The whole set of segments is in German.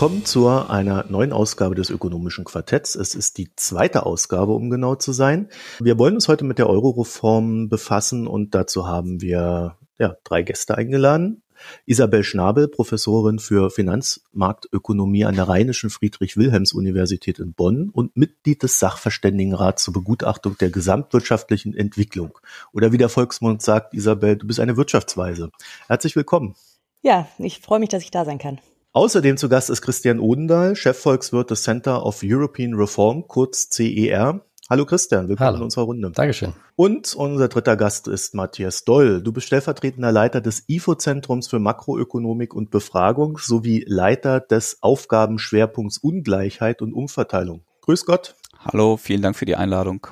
Willkommen zu einer neuen Ausgabe des ökonomischen Quartetts. Es ist die zweite Ausgabe, um genau zu sein. Wir wollen uns heute mit der Euro-Reform befassen und dazu haben wir ja, drei Gäste eingeladen. Isabel Schnabel, Professorin für Finanzmarktökonomie an der Rheinischen Friedrich-Wilhelms-Universität in Bonn und Mitglied des Sachverständigenrats zur Begutachtung der gesamtwirtschaftlichen Entwicklung. Oder wie der Volksmund sagt, Isabel, du bist eine Wirtschaftsweise. Herzlich willkommen. Ja, ich freue mich, dass ich da sein kann. Außerdem zu Gast ist Christian Odendahl, Chefvolkswirt des Center of European Reform, kurz CER. Hallo Christian, willkommen Hallo. in unserer Runde. Dankeschön. Und unser dritter Gast ist Matthias Doll. Du bist stellvertretender Leiter des IFO-Zentrums für Makroökonomik und Befragung sowie Leiter des Aufgabenschwerpunkts Ungleichheit und Umverteilung. Grüß Gott. Hallo, vielen Dank für die Einladung.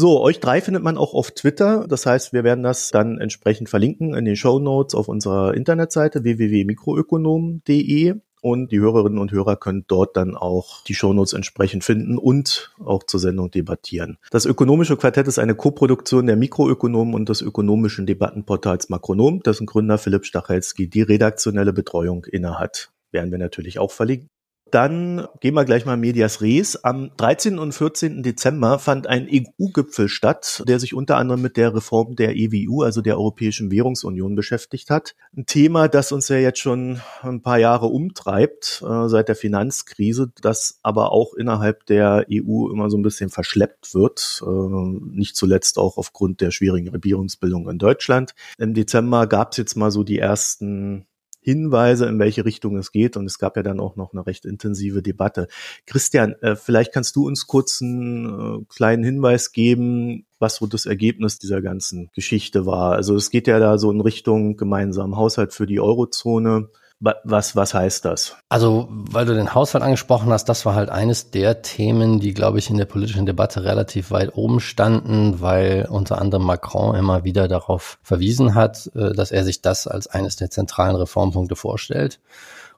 So, euch drei findet man auch auf Twitter. Das heißt, wir werden das dann entsprechend verlinken in den Show Notes auf unserer Internetseite www.mikroökonom.de. Und die Hörerinnen und Hörer können dort dann auch die Shownotes entsprechend finden und auch zur Sendung debattieren. Das Ökonomische Quartett ist eine Koproduktion der Mikroökonomen und des ökonomischen Debattenportals Makronom, dessen Gründer Philipp Stachelski die redaktionelle Betreuung innehat. Werden wir natürlich auch verlinken. Dann gehen wir gleich mal Medias Res. Am 13. und 14. Dezember fand ein EU-Gipfel statt, der sich unter anderem mit der Reform der EWU, also der Europäischen Währungsunion, beschäftigt hat. Ein Thema, das uns ja jetzt schon ein paar Jahre umtreibt, äh, seit der Finanzkrise, das aber auch innerhalb der EU immer so ein bisschen verschleppt wird, äh, nicht zuletzt auch aufgrund der schwierigen Regierungsbildung in Deutschland. Im Dezember gab es jetzt mal so die ersten Hinweise, in welche Richtung es geht. Und es gab ja dann auch noch eine recht intensive Debatte. Christian, äh, vielleicht kannst du uns kurz einen äh, kleinen Hinweis geben, was so das Ergebnis dieser ganzen Geschichte war. Also es geht ja da so in Richtung gemeinsamen Haushalt für die Eurozone. Was, was heißt das? Also, weil du den Haushalt angesprochen hast, das war halt eines der Themen, die, glaube ich, in der politischen Debatte relativ weit oben standen, weil unter anderem Macron immer wieder darauf verwiesen hat, äh, dass er sich das als eines der zentralen Reformpunkte vorstellt.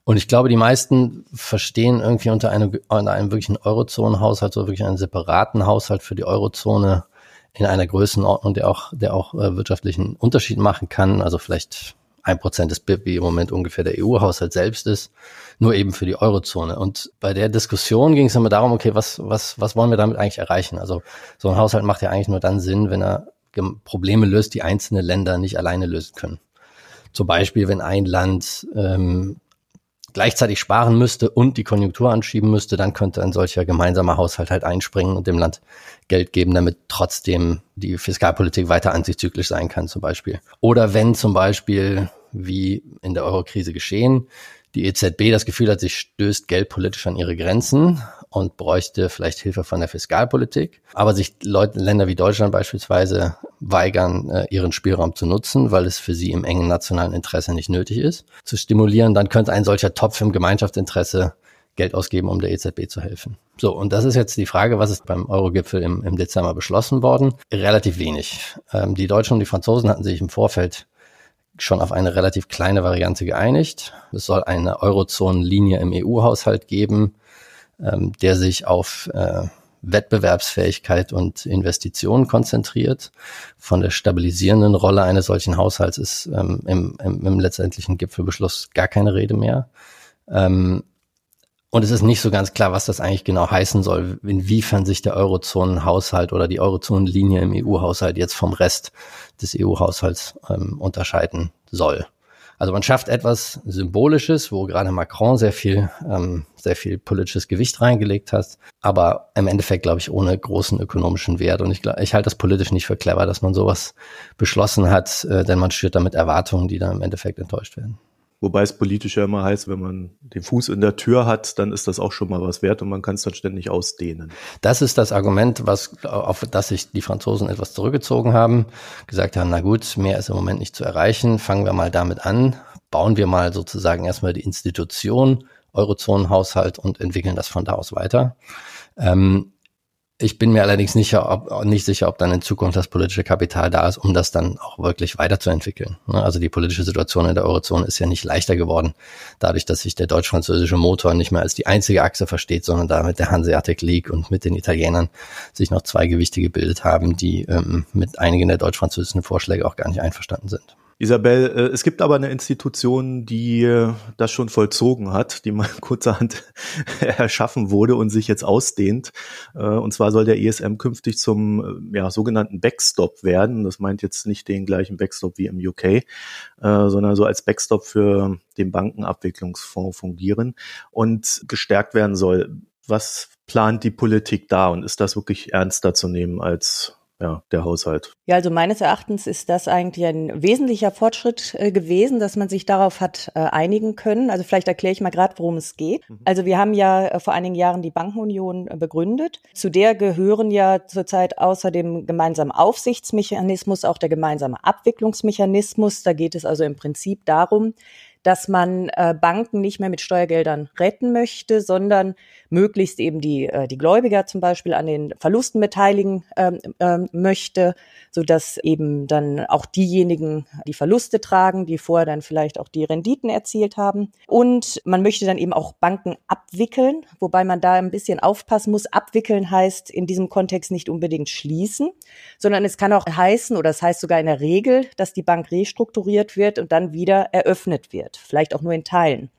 Und ich glaube, die meisten verstehen irgendwie unter einem, unter einem wirklichen Eurozonenhaushalt, so wirklich einen separaten Haushalt für die Eurozone in einer Größenordnung, der auch, der auch äh, wirtschaftlichen Unterschied machen kann. Also vielleicht ein Prozent des BIP, wie im Moment ungefähr der EU-Haushalt selbst ist, nur eben für die Eurozone. Und bei der Diskussion ging es immer darum, okay, was, was, was wollen wir damit eigentlich erreichen? Also so ein Haushalt macht ja eigentlich nur dann Sinn, wenn er Probleme löst, die einzelne Länder nicht alleine lösen können. Zum Beispiel, wenn ein Land ähm, gleichzeitig sparen müsste und die Konjunktur anschieben müsste, dann könnte ein solcher gemeinsamer Haushalt halt einspringen und dem Land Geld geben, damit trotzdem die Fiskalpolitik weiter antizyklisch sein kann zum Beispiel. Oder wenn zum Beispiel, wie in der Eurokrise geschehen, die EZB das Gefühl hat, sie stößt geldpolitisch an ihre Grenzen und bräuchte vielleicht Hilfe von der Fiskalpolitik. Aber sich Leute, Länder wie Deutschland beispielsweise weigern, äh, ihren Spielraum zu nutzen, weil es für sie im engen nationalen Interesse nicht nötig ist, zu stimulieren, dann könnte ein solcher Topf im Gemeinschaftsinteresse Geld ausgeben, um der EZB zu helfen. So, und das ist jetzt die Frage, was ist beim Eurogipfel im, im Dezember beschlossen worden? Relativ wenig. Ähm, die Deutschen und die Franzosen hatten sich im Vorfeld schon auf eine relativ kleine Variante geeinigt. Es soll eine Eurozonenlinie im EU-Haushalt geben, ähm, der sich auf äh, Wettbewerbsfähigkeit und Investitionen konzentriert. Von der stabilisierenden Rolle eines solchen Haushalts ist ähm, im, im, im letztendlichen Gipfelbeschluss gar keine Rede mehr. Ähm, und es ist nicht so ganz klar, was das eigentlich genau heißen soll, inwiefern sich der Eurozonenhaushalt oder die Eurozonenlinie im EU-Haushalt jetzt vom Rest des EU-Haushalts ähm, unterscheiden soll. Also man schafft etwas Symbolisches, wo gerade Macron sehr viel, ähm, sehr viel politisches Gewicht reingelegt hat, aber im Endeffekt, glaube ich, ohne großen ökonomischen Wert. Und ich, ich halte das politisch nicht für clever, dass man sowas beschlossen hat, äh, denn man schürt damit Erwartungen, die dann im Endeffekt enttäuscht werden. Wobei es politisch ja immer heißt, wenn man den Fuß in der Tür hat, dann ist das auch schon mal was wert und man kann es dann ständig ausdehnen. Das ist das Argument, was, auf das sich die Franzosen etwas zurückgezogen haben, gesagt haben, na gut, mehr ist im Moment nicht zu erreichen, fangen wir mal damit an, bauen wir mal sozusagen erstmal die Institution, Eurozonenhaushalt und entwickeln das von da aus weiter. Ähm, ich bin mir allerdings nicht, ob, nicht sicher, ob dann in Zukunft das politische Kapital da ist, um das dann auch wirklich weiterzuentwickeln. Ne? Also die politische Situation in der Eurozone ist ja nicht leichter geworden, dadurch, dass sich der deutsch-französische Motor nicht mehr als die einzige Achse versteht, sondern da mit der Hanseatic League und mit den Italienern sich noch zwei Gewichte gebildet haben, die ähm, mit einigen der deutsch-französischen Vorschläge auch gar nicht einverstanden sind. Isabel, äh, es gibt aber eine Institution, die äh, das schon vollzogen hat, die mal kurzerhand erschaffen wurde und sich jetzt ausdehnt. Äh, und zwar soll der ESM künftig zum ja, sogenannten Backstop werden. Das meint jetzt nicht den gleichen Backstop wie im UK, sondern so als Backstop für den Bankenabwicklungsfonds fungieren und gestärkt werden soll. Was plant die Politik da und ist das wirklich ernster zu nehmen als ja, der Haushalt. Ja, also meines Erachtens ist das eigentlich ein wesentlicher Fortschritt äh, gewesen, dass man sich darauf hat äh, einigen können. Also vielleicht erkläre ich mal gerade, worum es geht. Mhm. Also wir haben ja äh, vor einigen Jahren die Bankenunion begründet. Zu der gehören ja zurzeit außer dem gemeinsamen Aufsichtsmechanismus auch der gemeinsame Abwicklungsmechanismus. Da geht es also im Prinzip darum, dass man äh, Banken nicht mehr mit Steuergeldern retten möchte, sondern möglichst eben die, äh, die Gläubiger zum Beispiel an den Verlusten beteiligen ähm, ähm, möchte, so dass eben dann auch diejenigen die Verluste tragen, die vorher dann vielleicht auch die Renditen erzielt haben. Und man möchte dann eben auch Banken abwickeln, wobei man da ein bisschen aufpassen muss. Abwickeln heißt in diesem Kontext nicht unbedingt schließen, sondern es kann auch heißen, oder es heißt sogar in der Regel, dass die Bank restrukturiert wird und dann wieder eröffnet wird, vielleicht auch nur in Teilen.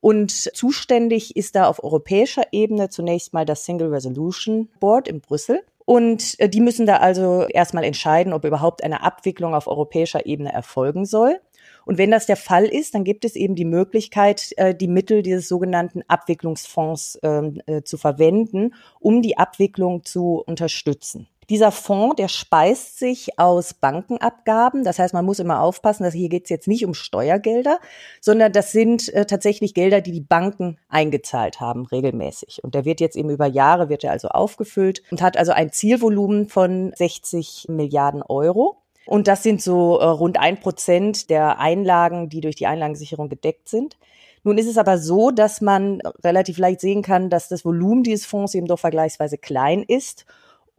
Und zuständig ist da auf europäischer Ebene zunächst mal das Single Resolution Board in Brüssel. Und äh, die müssen da also erstmal entscheiden, ob überhaupt eine Abwicklung auf europäischer Ebene erfolgen soll. Und wenn das der Fall ist, dann gibt es eben die Möglichkeit, äh, die Mittel dieses sogenannten Abwicklungsfonds ähm, äh, zu verwenden, um die Abwicklung zu unterstützen. Dieser Fonds, der speist sich aus Bankenabgaben. Das heißt, man muss immer aufpassen, dass hier geht es jetzt nicht um Steuergelder, sondern das sind äh, tatsächlich Gelder, die die Banken eingezahlt haben, regelmäßig. Und der wird jetzt eben über Jahre, wird er also aufgefüllt und hat also ein Zielvolumen von 60 Milliarden Euro. Und das sind so äh, rund ein Prozent der Einlagen, die durch die Einlagensicherung gedeckt sind. Nun ist es aber so, dass man relativ leicht sehen kann, dass das Volumen dieses Fonds eben doch vergleichsweise klein ist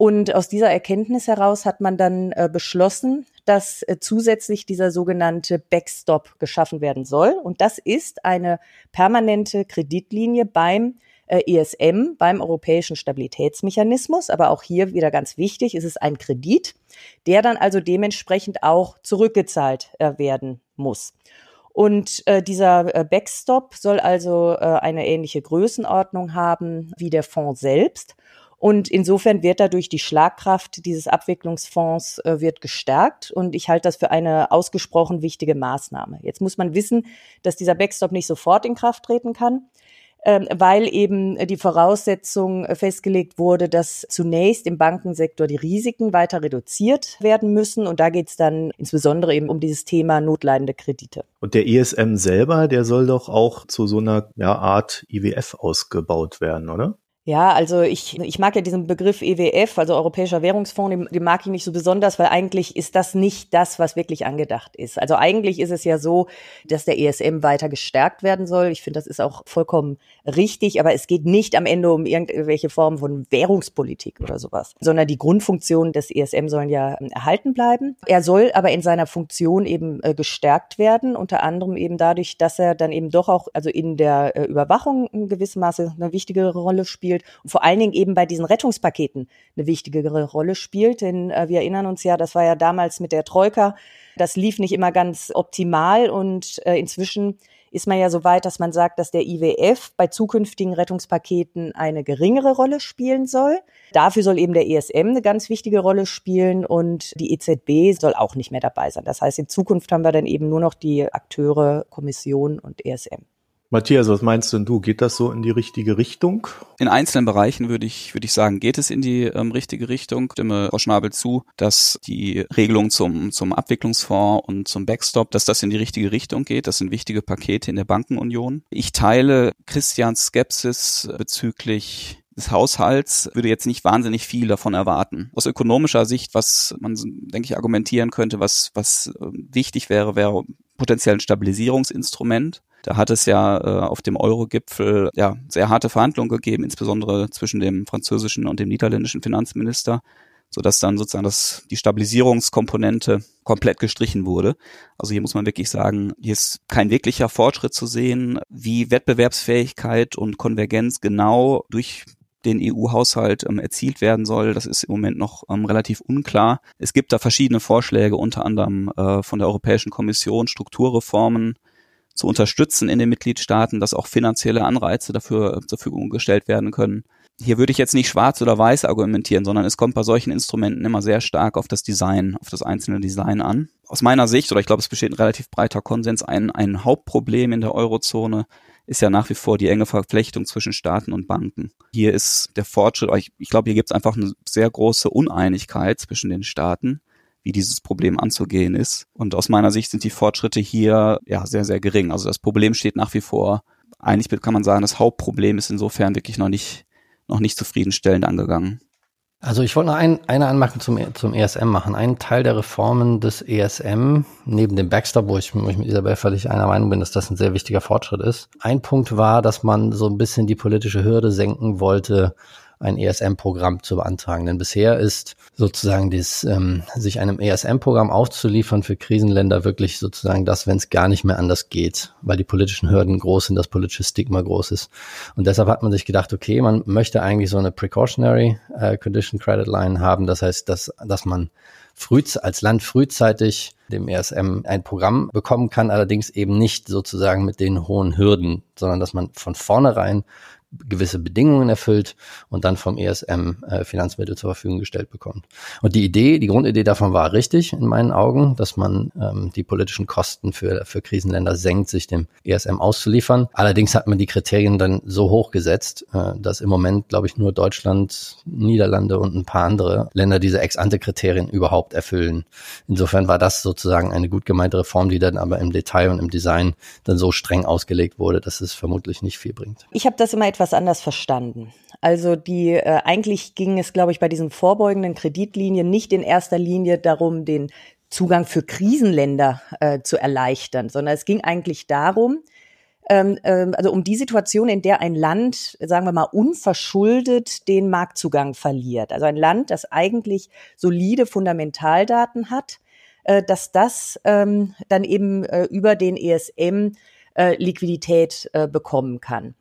und aus dieser Erkenntnis heraus hat man dann äh, beschlossen, dass äh, zusätzlich dieser sogenannte Backstop geschaffen werden soll. Und das ist eine permanente Kreditlinie beim äh, ESM, beim Europäischen Stabilitätsmechanismus. Aber auch hier wieder ganz wichtig, ist es ein Kredit, der dann also dementsprechend auch zurückgezahlt äh, werden muss. Und äh, dieser äh, Backstop soll also äh, eine ähnliche Größenordnung haben wie der Fonds selbst. Und insofern wird dadurch die Schlagkraft dieses Abwicklungsfonds äh, wird gestärkt. Und ich halte das für eine ausgesprochen wichtige Maßnahme. Jetzt muss man wissen, dass dieser Backstop nicht sofort in Kraft treten kann ähm, weil eben die Voraussetzung festgelegt wurde, dass zunächst im Bankensektor die Risiken weiter reduziert werden müssen. Und da geht es dann insbesondere eben um dieses Thema notleidende Kredite. Und der ESM selber, der soll doch auch zu so einer ja, Art IWF ausgebaut werden, oder? Ja, also ich, ich mag ja diesen Begriff EWF, also Europäischer Währungsfonds, den, den mag ich nicht so besonders, weil eigentlich ist das nicht das, was wirklich angedacht ist. Also eigentlich ist es ja so, dass der ESM weiter gestärkt werden soll. Ich finde, das ist auch vollkommen richtig, aber es geht nicht am Ende um irgendwelche Formen von Währungspolitik oder sowas, sondern die Grundfunktionen des ESM sollen ja ähm, erhalten bleiben. Er soll aber in seiner Funktion eben äh, gestärkt werden, unter anderem eben dadurch, dass er dann eben doch auch, also in der äh, Überwachung in gewissem Maße eine wichtigere Rolle spielt spielt und vor allen Dingen eben bei diesen Rettungspaketen eine wichtigere Rolle spielt. Denn äh, wir erinnern uns ja, das war ja damals mit der Troika, das lief nicht immer ganz optimal und äh, inzwischen ist man ja so weit, dass man sagt, dass der IWF bei zukünftigen Rettungspaketen eine geringere Rolle spielen soll. Dafür soll eben der ESM eine ganz wichtige Rolle spielen und die EZB soll auch nicht mehr dabei sein. Das heißt, in Zukunft haben wir dann eben nur noch die Akteure Kommission und ESM. Matthias, was meinst denn du? Geht das so in die richtige Richtung? In einzelnen Bereichen würde ich, würde ich sagen, geht es in die ähm, richtige Richtung. Ich stimme Frau Schnabel zu, dass die Regelung zum, zum Abwicklungsfonds und zum Backstop, dass das in die richtige Richtung geht. Das sind wichtige Pakete in der Bankenunion. Ich teile Christians Skepsis bezüglich des Haushalts würde jetzt nicht wahnsinnig viel davon erwarten. Aus ökonomischer Sicht, was man, denke ich, argumentieren könnte, was, was ähm, wichtig wäre, wäre potenziell ein Stabilisierungsinstrument. Da hat es ja äh, auf dem Euro-Gipfel ja sehr harte Verhandlungen gegeben, insbesondere zwischen dem französischen und dem niederländischen Finanzminister, so dass dann sozusagen das, die Stabilisierungskomponente komplett gestrichen wurde. Also hier muss man wirklich sagen, hier ist kein wirklicher Fortschritt zu sehen, wie Wettbewerbsfähigkeit und Konvergenz genau durch den EU-Haushalt ähm, erzielt werden soll. Das ist im Moment noch ähm, relativ unklar. Es gibt da verschiedene Vorschläge, unter anderem äh, von der Europäischen Kommission, Strukturreformen zu unterstützen in den Mitgliedstaaten, dass auch finanzielle Anreize dafür äh, zur Verfügung gestellt werden können. Hier würde ich jetzt nicht schwarz oder weiß argumentieren, sondern es kommt bei solchen Instrumenten immer sehr stark auf das Design, auf das einzelne Design an. Aus meiner Sicht, oder ich glaube, es besteht ein relativ breiter Konsens, ein, ein Hauptproblem in der Eurozone ist ja nach wie vor die enge Verflechtung zwischen Staaten und Banken. Hier ist der Fortschritt, ich, ich glaube, hier gibt es einfach eine sehr große Uneinigkeit zwischen den Staaten wie dieses Problem anzugehen ist. Und aus meiner Sicht sind die Fortschritte hier ja sehr, sehr gering. Also das Problem steht nach wie vor. Eigentlich kann man sagen, das Hauptproblem ist insofern wirklich noch nicht, noch nicht zufriedenstellend angegangen. Also ich wollte noch ein, eine Anmerkung zum, zum ESM machen. Ein Teil der Reformen des ESM, neben dem Backstop, wo ich, wo ich mit Isabel völlig einer Meinung bin, dass das ein sehr wichtiger Fortschritt ist. Ein Punkt war, dass man so ein bisschen die politische Hürde senken wollte, ein ESM-Programm zu beantragen. Denn bisher ist sozusagen das, ähm, sich einem ESM-Programm aufzuliefern für Krisenländer wirklich sozusagen das, wenn es gar nicht mehr anders geht, weil die politischen Hürden groß sind, das politische Stigma groß ist. Und deshalb hat man sich gedacht, okay, man möchte eigentlich so eine Precautionary äh, Condition Credit Line haben. Das heißt, dass, dass man früh, als Land frühzeitig dem ESM ein Programm bekommen kann, allerdings eben nicht sozusagen mit den hohen Hürden, sondern dass man von vornherein gewisse Bedingungen erfüllt und dann vom ESM äh, Finanzmittel zur Verfügung gestellt bekommt. Und die Idee, die Grundidee davon war richtig in meinen Augen, dass man ähm, die politischen Kosten für, für Krisenländer senkt, sich dem ESM auszuliefern. Allerdings hat man die Kriterien dann so hoch gesetzt, äh, dass im Moment, glaube ich, nur Deutschland, Niederlande und ein paar andere Länder diese Ex-ante-Kriterien überhaupt erfüllen. Insofern war das sozusagen eine gut gemeinte Reform, die dann aber im Detail und im Design dann so streng ausgelegt wurde, dass es vermutlich nicht viel bringt. Ich habe das immer etwas etwas anders verstanden. Also die äh, eigentlich ging es, glaube ich, bei diesen vorbeugenden Kreditlinien nicht in erster Linie darum, den Zugang für Krisenländer äh, zu erleichtern, sondern es ging eigentlich darum, ähm, äh, also um die Situation, in der ein Land, sagen wir mal, unverschuldet den Marktzugang verliert. Also ein Land, das eigentlich solide Fundamentaldaten hat, äh, dass das ähm, dann eben äh, über den ESM äh, Liquidität äh, bekommen kann.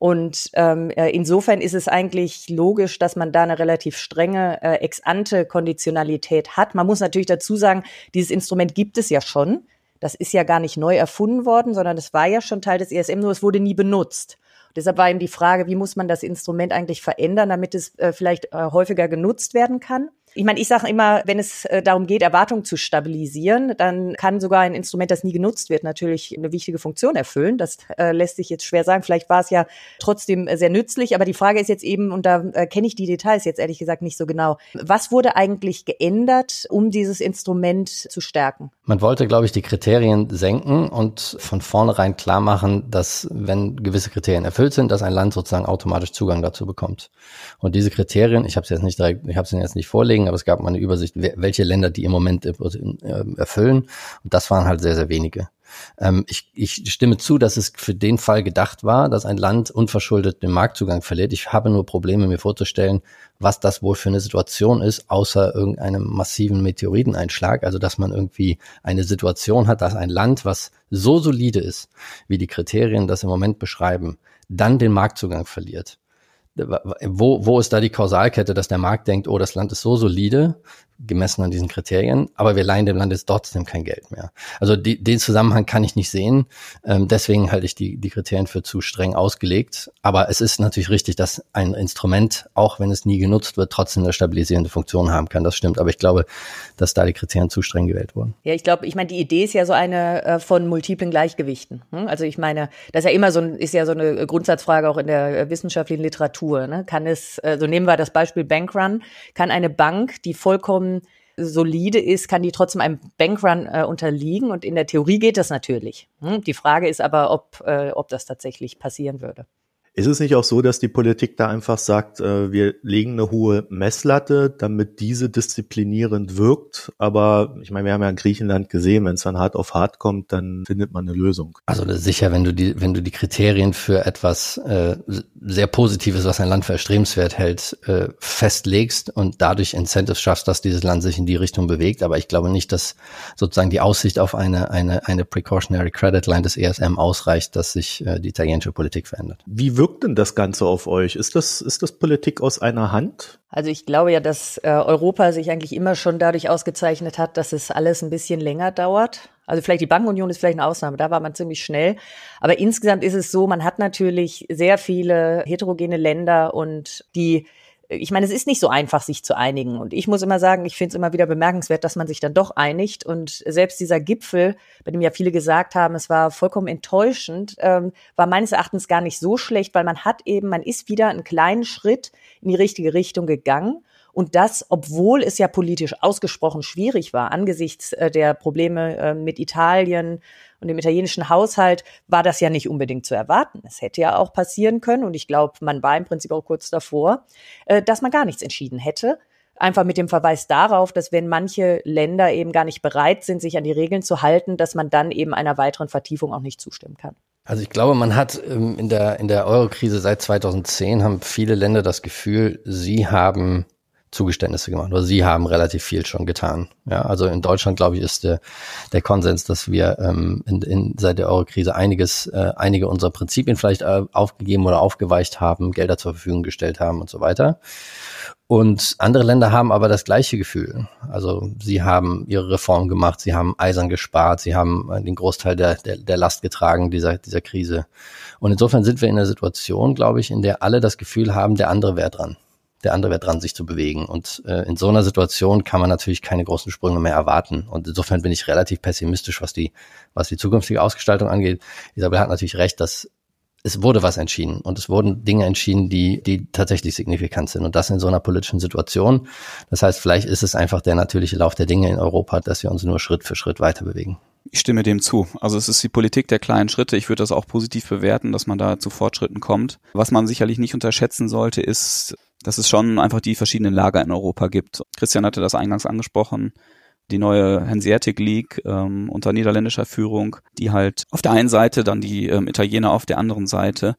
Und ähm, äh, insofern ist es eigentlich logisch, dass man da eine relativ strenge äh, Ex-ante-Konditionalität hat. Man muss natürlich dazu sagen, dieses Instrument gibt es ja schon. Das ist ja gar nicht neu erfunden worden, sondern es war ja schon Teil des ESM, nur es wurde nie benutzt. Deshalb war eben die Frage, wie muss man das Instrument eigentlich verändern, damit es äh, vielleicht äh, häufiger genutzt werden kann. Ich meine, ich sage immer, wenn es äh, darum geht, Erwartungen zu stabilisieren, dann kann sogar ein Instrument, das nie genutzt wird, natürlich eine wichtige Funktion erfüllen. Das äh, lässt sich jetzt schwer sagen. Vielleicht war es ja trotzdem äh, sehr nützlich, aber die Frage ist jetzt eben, und da äh, kenne ich die Details jetzt ehrlich gesagt nicht so genau, was wurde eigentlich geändert, um dieses Instrument zu stärken? Man wollte, glaube ich, die Kriterien senken und von vornherein klar machen, dass wenn gewisse Kriterien erfüllt sind, dass ein Land sozusagen automatisch Zugang dazu bekommt. Und diese Kriterien, ich habe es jetzt nicht direkt, ich habe es jetzt nicht vorlegen, bringen, aber es gab mal eine Übersicht, welche Länder die im Moment erfüllen. Und das waren halt sehr, sehr wenige. Ich, ich stimme zu, dass es für den Fall gedacht war, dass ein Land unverschuldet den Marktzugang verliert. Ich habe nur Probleme, mir vorzustellen, was das wohl für eine Situation ist, außer irgendeinem massiven Meteoriteneinschlag. Also, dass man irgendwie eine Situation hat, dass ein Land, was so solide ist, wie die Kriterien das im Moment beschreiben, dann den Marktzugang verliert wo, wo ist da die Kausalkette, dass der Markt denkt, oh, das Land ist so solide, gemessen an diesen Kriterien, aber wir leihen dem Land jetzt trotzdem kein Geld mehr. Also die, den Zusammenhang kann ich nicht sehen. Ähm, deswegen halte ich die, die Kriterien für zu streng ausgelegt. Aber es ist natürlich richtig, dass ein Instrument, auch wenn es nie genutzt wird, trotzdem eine stabilisierende Funktion haben kann. Das stimmt. Aber ich glaube, dass da die Kriterien zu streng gewählt wurden. Ja, ich glaube, ich meine, die Idee ist ja so eine äh, von multiplen Gleichgewichten. Hm? Also ich meine, das ist ja immer so ist ja so eine Grundsatzfrage auch in der äh, wissenschaftlichen Literatur. Ne? Kann es, äh, so nehmen wir das Beispiel Bankrun, kann eine Bank, die vollkommen solide ist, kann die trotzdem einem Bankrun äh, unterliegen. Und in der Theorie geht das natürlich. Hm? Die Frage ist aber, ob, äh, ob das tatsächlich passieren würde. Ist es nicht auch so, dass die Politik da einfach sagt, äh, wir legen eine hohe Messlatte, damit diese disziplinierend wirkt? Aber ich meine, wir haben ja in Griechenland gesehen, wenn es dann hart auf hart kommt, dann findet man eine Lösung. Also sicher, wenn du die, wenn du die Kriterien für etwas äh, sehr Positives, was ein Land für erstrebenswert hält, äh, festlegst und dadurch Incentives schaffst, dass dieses Land sich in die Richtung bewegt. Aber ich glaube nicht, dass sozusagen die Aussicht auf eine, eine, eine Precautionary Credit Line des ESM ausreicht, dass sich äh, die italienische Politik verändert. Wie wirkt denn das Ganze auf euch? Ist das, ist das Politik aus einer Hand? Also ich glaube ja, dass äh, Europa sich eigentlich immer schon dadurch ausgezeichnet hat, dass es alles ein bisschen länger dauert. Also vielleicht die Bankenunion ist vielleicht eine Ausnahme, da war man ziemlich schnell. Aber insgesamt ist es so, man hat natürlich sehr viele heterogene Länder und die ich meine, es ist nicht so einfach, sich zu einigen. Und ich muss immer sagen, ich finde es immer wieder bemerkenswert, dass man sich dann doch einigt. Und selbst dieser Gipfel, bei dem ja viele gesagt haben, es war vollkommen enttäuschend, ähm, war meines Erachtens gar nicht so schlecht, weil man hat eben, man ist wieder einen kleinen Schritt in die richtige Richtung gegangen. Und das, obwohl es ja politisch ausgesprochen schwierig war, angesichts äh, der Probleme äh, mit Italien und dem italienischen Haushalt, war das ja nicht unbedingt zu erwarten. Es hätte ja auch passieren können, und ich glaube, man war im Prinzip auch kurz davor, äh, dass man gar nichts entschieden hätte. Einfach mit dem Verweis darauf, dass wenn manche Länder eben gar nicht bereit sind, sich an die Regeln zu halten, dass man dann eben einer weiteren Vertiefung auch nicht zustimmen kann. Also ich glaube, man hat ähm, in der, in der Euro-Krise seit 2010 haben viele Länder das Gefühl, sie haben Zugeständnisse gemacht. Oder sie haben relativ viel schon getan. Ja, also in Deutschland, glaube ich, ist der, der Konsens, dass wir ähm, in, in, seit der Euro-Krise einiges, äh, einige unserer Prinzipien vielleicht äh, aufgegeben oder aufgeweicht haben, Gelder zur Verfügung gestellt haben und so weiter. Und andere Länder haben aber das gleiche Gefühl. Also sie haben ihre Reformen gemacht, sie haben eisern gespart, sie haben den Großteil der, der, der Last getragen dieser, dieser Krise. Und insofern sind wir in einer Situation, glaube ich, in der alle das Gefühl haben, der andere wäre dran der andere wäre dran, sich zu bewegen. Und äh, in so einer Situation kann man natürlich keine großen Sprünge mehr erwarten. Und insofern bin ich relativ pessimistisch, was die, was die zukünftige Ausgestaltung angeht. Isabel hat natürlich recht, dass es wurde was entschieden und es wurden Dinge entschieden, die, die tatsächlich signifikant sind und das in so einer politischen Situation. Das heißt, vielleicht ist es einfach der natürliche Lauf der Dinge in Europa, dass wir uns nur Schritt für Schritt weiter bewegen. Ich stimme dem zu. Also es ist die Politik der kleinen Schritte. Ich würde das auch positiv bewerten, dass man da zu Fortschritten kommt. Was man sicherlich nicht unterschätzen sollte, ist dass es schon einfach die verschiedenen Lager in Europa gibt. Christian hatte das eingangs angesprochen. Die neue Hanseatic League ähm, unter niederländischer Führung, die halt auf der einen Seite, dann die ähm, Italiener auf der anderen Seite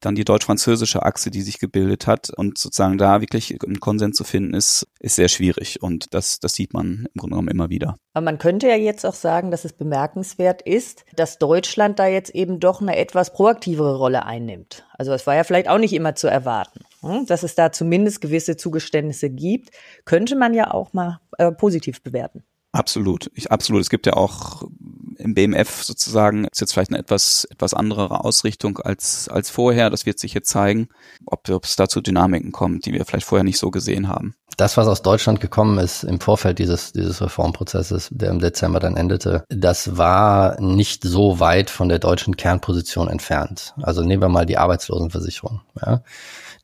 dann die deutsch-französische Achse, die sich gebildet hat und sozusagen da wirklich einen Konsens zu finden ist, ist sehr schwierig und das, das sieht man im Grunde genommen immer wieder. Aber man könnte ja jetzt auch sagen, dass es bemerkenswert ist, dass Deutschland da jetzt eben doch eine etwas proaktivere Rolle einnimmt. Also es war ja vielleicht auch nicht immer zu erwarten, hm? dass es da zumindest gewisse Zugeständnisse gibt, könnte man ja auch mal äh, positiv bewerten. Absolut, ich, absolut. Es gibt ja auch im BMF sozusagen ist jetzt vielleicht eine etwas etwas andere Ausrichtung als als vorher. Das wird sich jetzt zeigen, ob, ob es dazu Dynamiken kommt, die wir vielleicht vorher nicht so gesehen haben. Das, was aus Deutschland gekommen ist im Vorfeld dieses dieses Reformprozesses, der im Dezember dann endete, das war nicht so weit von der deutschen Kernposition entfernt. Also nehmen wir mal die Arbeitslosenversicherung, ja,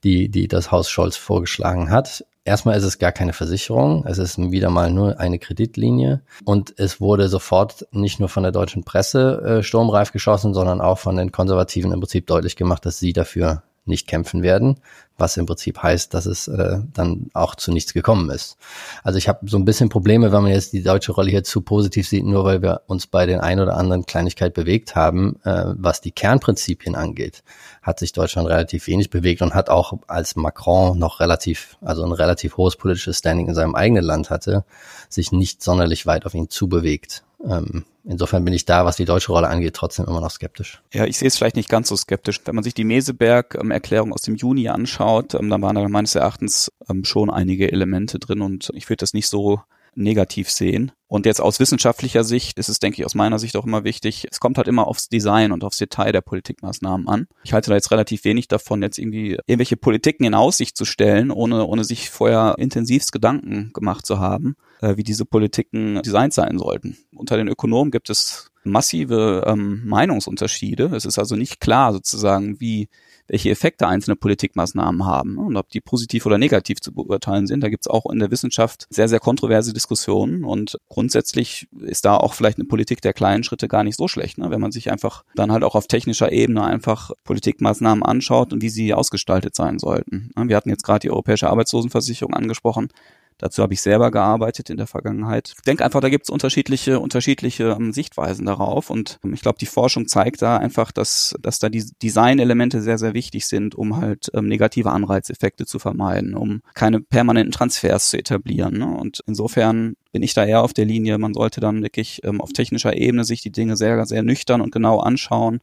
die die das Haus Scholz vorgeschlagen hat Erstmal ist es gar keine Versicherung, es ist wieder mal nur eine Kreditlinie. Und es wurde sofort nicht nur von der deutschen Presse äh, sturmreif geschossen, sondern auch von den Konservativen im Prinzip deutlich gemacht, dass sie dafür nicht kämpfen werden, was im Prinzip heißt, dass es äh, dann auch zu nichts gekommen ist. Also ich habe so ein bisschen Probleme, wenn man jetzt die deutsche Rolle hier zu positiv sieht, nur weil wir uns bei den ein oder anderen Kleinigkeit bewegt haben, äh, was die Kernprinzipien angeht, hat sich Deutschland relativ wenig bewegt und hat auch als Macron noch relativ, also ein relativ hohes politisches Standing in seinem eigenen Land hatte, sich nicht sonderlich weit auf ihn zubewegt. Ähm, insofern bin ich da, was die deutsche Rolle angeht, trotzdem immer noch skeptisch. Ja, ich sehe es vielleicht nicht ganz so skeptisch. Wenn man sich die Meseberg-Erklärung aus dem Juni anschaut, ähm, dann waren da meines Erachtens ähm, schon einige Elemente drin und ich würde das nicht so negativ sehen. Und jetzt aus wissenschaftlicher Sicht ist es, denke ich, aus meiner Sicht auch immer wichtig, es kommt halt immer aufs Design und aufs Detail der Politikmaßnahmen an. Ich halte da jetzt relativ wenig davon, jetzt irgendwie irgendwelche Politiken in Aussicht zu stellen, ohne, ohne sich vorher intensivst Gedanken gemacht zu haben, äh, wie diese Politiken designt sein sollten. Unter den Ökonomen gibt es massive ähm, Meinungsunterschiede. Es ist also nicht klar sozusagen, wie welche Effekte einzelne Politikmaßnahmen haben und ob die positiv oder negativ zu beurteilen sind. Da gibt es auch in der Wissenschaft sehr, sehr kontroverse Diskussionen und grundsätzlich ist da auch vielleicht eine Politik der kleinen Schritte gar nicht so schlecht, ne? wenn man sich einfach dann halt auch auf technischer Ebene einfach Politikmaßnahmen anschaut und wie sie ausgestaltet sein sollten. Ne? Wir hatten jetzt gerade die europäische Arbeitslosenversicherung angesprochen Dazu habe ich selber gearbeitet in der Vergangenheit. Ich denke einfach, da gibt es unterschiedliche, unterschiedliche ähm, Sichtweisen darauf. Und ähm, ich glaube, die Forschung zeigt da einfach, dass, dass da die Designelemente sehr, sehr wichtig sind, um halt ähm, negative Anreizeffekte zu vermeiden, um keine permanenten Transfers zu etablieren. Ne? Und insofern bin ich da eher auf der Linie, man sollte dann wirklich ähm, auf technischer Ebene sich die Dinge sehr, sehr nüchtern und genau anschauen.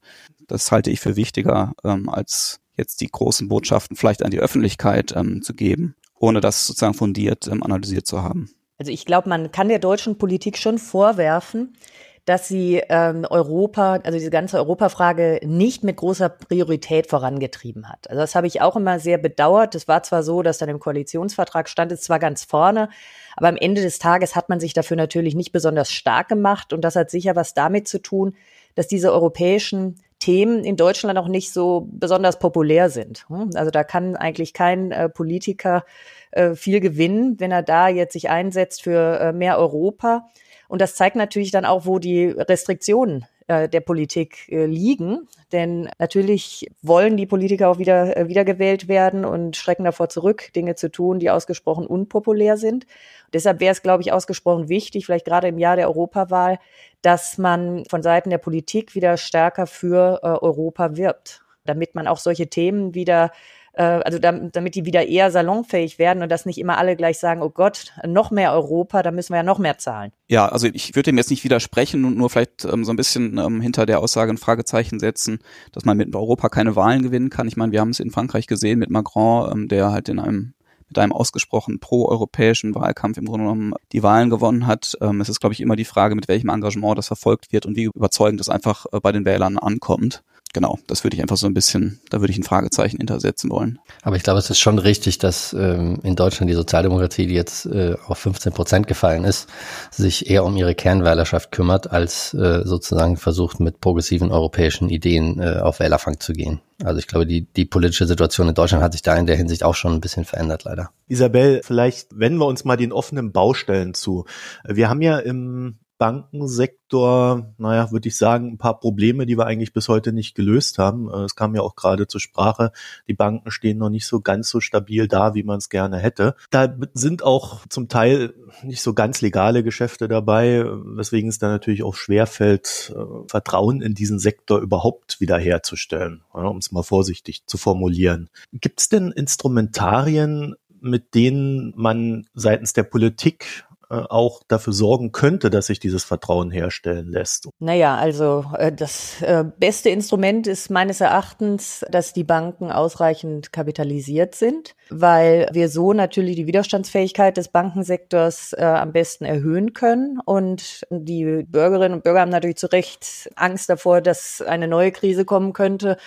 Das halte ich für wichtiger, ähm, als jetzt die großen Botschaften vielleicht an die Öffentlichkeit ähm, zu geben ohne das sozusagen fundiert ähm, analysiert zu haben. Also ich glaube, man kann der deutschen Politik schon vorwerfen, dass sie ähm, Europa, also diese ganze Europafrage nicht mit großer Priorität vorangetrieben hat. Also das habe ich auch immer sehr bedauert. Es war zwar so, dass dann im Koalitionsvertrag stand es zwar ganz vorne, aber am Ende des Tages hat man sich dafür natürlich nicht besonders stark gemacht und das hat sicher was damit zu tun, dass diese europäischen Themen in Deutschland auch nicht so besonders populär sind. Also da kann eigentlich kein äh, Politiker äh, viel gewinnen, wenn er da jetzt sich einsetzt für äh, mehr Europa. Und das zeigt natürlich dann auch, wo die Restriktionen äh, der Politik äh, liegen. Denn natürlich wollen die Politiker auch wieder äh, wiedergewählt werden und schrecken davor zurück, Dinge zu tun, die ausgesprochen unpopulär sind. Und deshalb wäre es, glaube ich, ausgesprochen wichtig, vielleicht gerade im Jahr der Europawahl, dass man von Seiten der Politik wieder stärker für äh, Europa wirbt, damit man auch solche Themen wieder äh, also damit die wieder eher salonfähig werden und dass nicht immer alle gleich sagen, oh Gott, noch mehr Europa, da müssen wir ja noch mehr zahlen. Ja, also ich würde dem jetzt nicht widersprechen und nur vielleicht ähm, so ein bisschen ähm, hinter der Aussage ein Fragezeichen setzen, dass man mit Europa keine Wahlen gewinnen kann. Ich meine, wir haben es in Frankreich gesehen mit Macron, ähm, der halt in einem mit einem ausgesprochen pro-europäischen Wahlkampf im Grunde genommen die Wahlen gewonnen hat. Ähm, es ist, glaube ich, immer die Frage, mit welchem Engagement das verfolgt wird und wie überzeugend das einfach äh, bei den Wählern ankommt genau, das würde ich einfach so ein bisschen, da würde ich ein Fragezeichen hintersetzen wollen. Aber ich glaube, es ist schon richtig, dass ähm, in Deutschland die Sozialdemokratie, die jetzt äh, auf 15 Prozent gefallen ist, sich eher um ihre Kernwählerschaft kümmert, als äh, sozusagen versucht, mit progressiven europäischen Ideen äh, auf Wählerfang zu gehen. Also ich glaube, die, die politische Situation in Deutschland hat sich da in der Hinsicht auch schon ein bisschen verändert, leider. Isabel, vielleicht wenden wir uns mal den offenen Baustellen zu. Wir haben ja im Bankensektor, naja, würde ich sagen, ein paar Probleme, die wir eigentlich bis heute nicht gelöst haben. Äh, es kam ja auch gerade zur Sprache, die Banken stehen noch nicht so ganz so stabil da, wie man es gerne hätte. Da sind auch zum Teil nicht so ganz legale Geschäfte dabei, weswegen es dann natürlich auch schwerfällt, äh, Vertrauen in diesen Sektor überhaupt wiederherzustellen, um es mal vorsichtig zu formulieren. Gibt es denn Instrumentarien, mit denen man seitens der Politik auch dafür sorgen könnte, dass sich dieses Vertrauen herstellen lässt? Naja, also äh, das äh, beste Instrument ist meines Erachtens, dass die Banken ausreichend kapitalisiert sind, weil wir so natürlich die Widerstandsfähigkeit des Bankensektors am besten erhöhen können. Und die Bürgerinnen und Bürger haben natürlich zu Recht Angst davor, dass eine neue Krise kommen könnte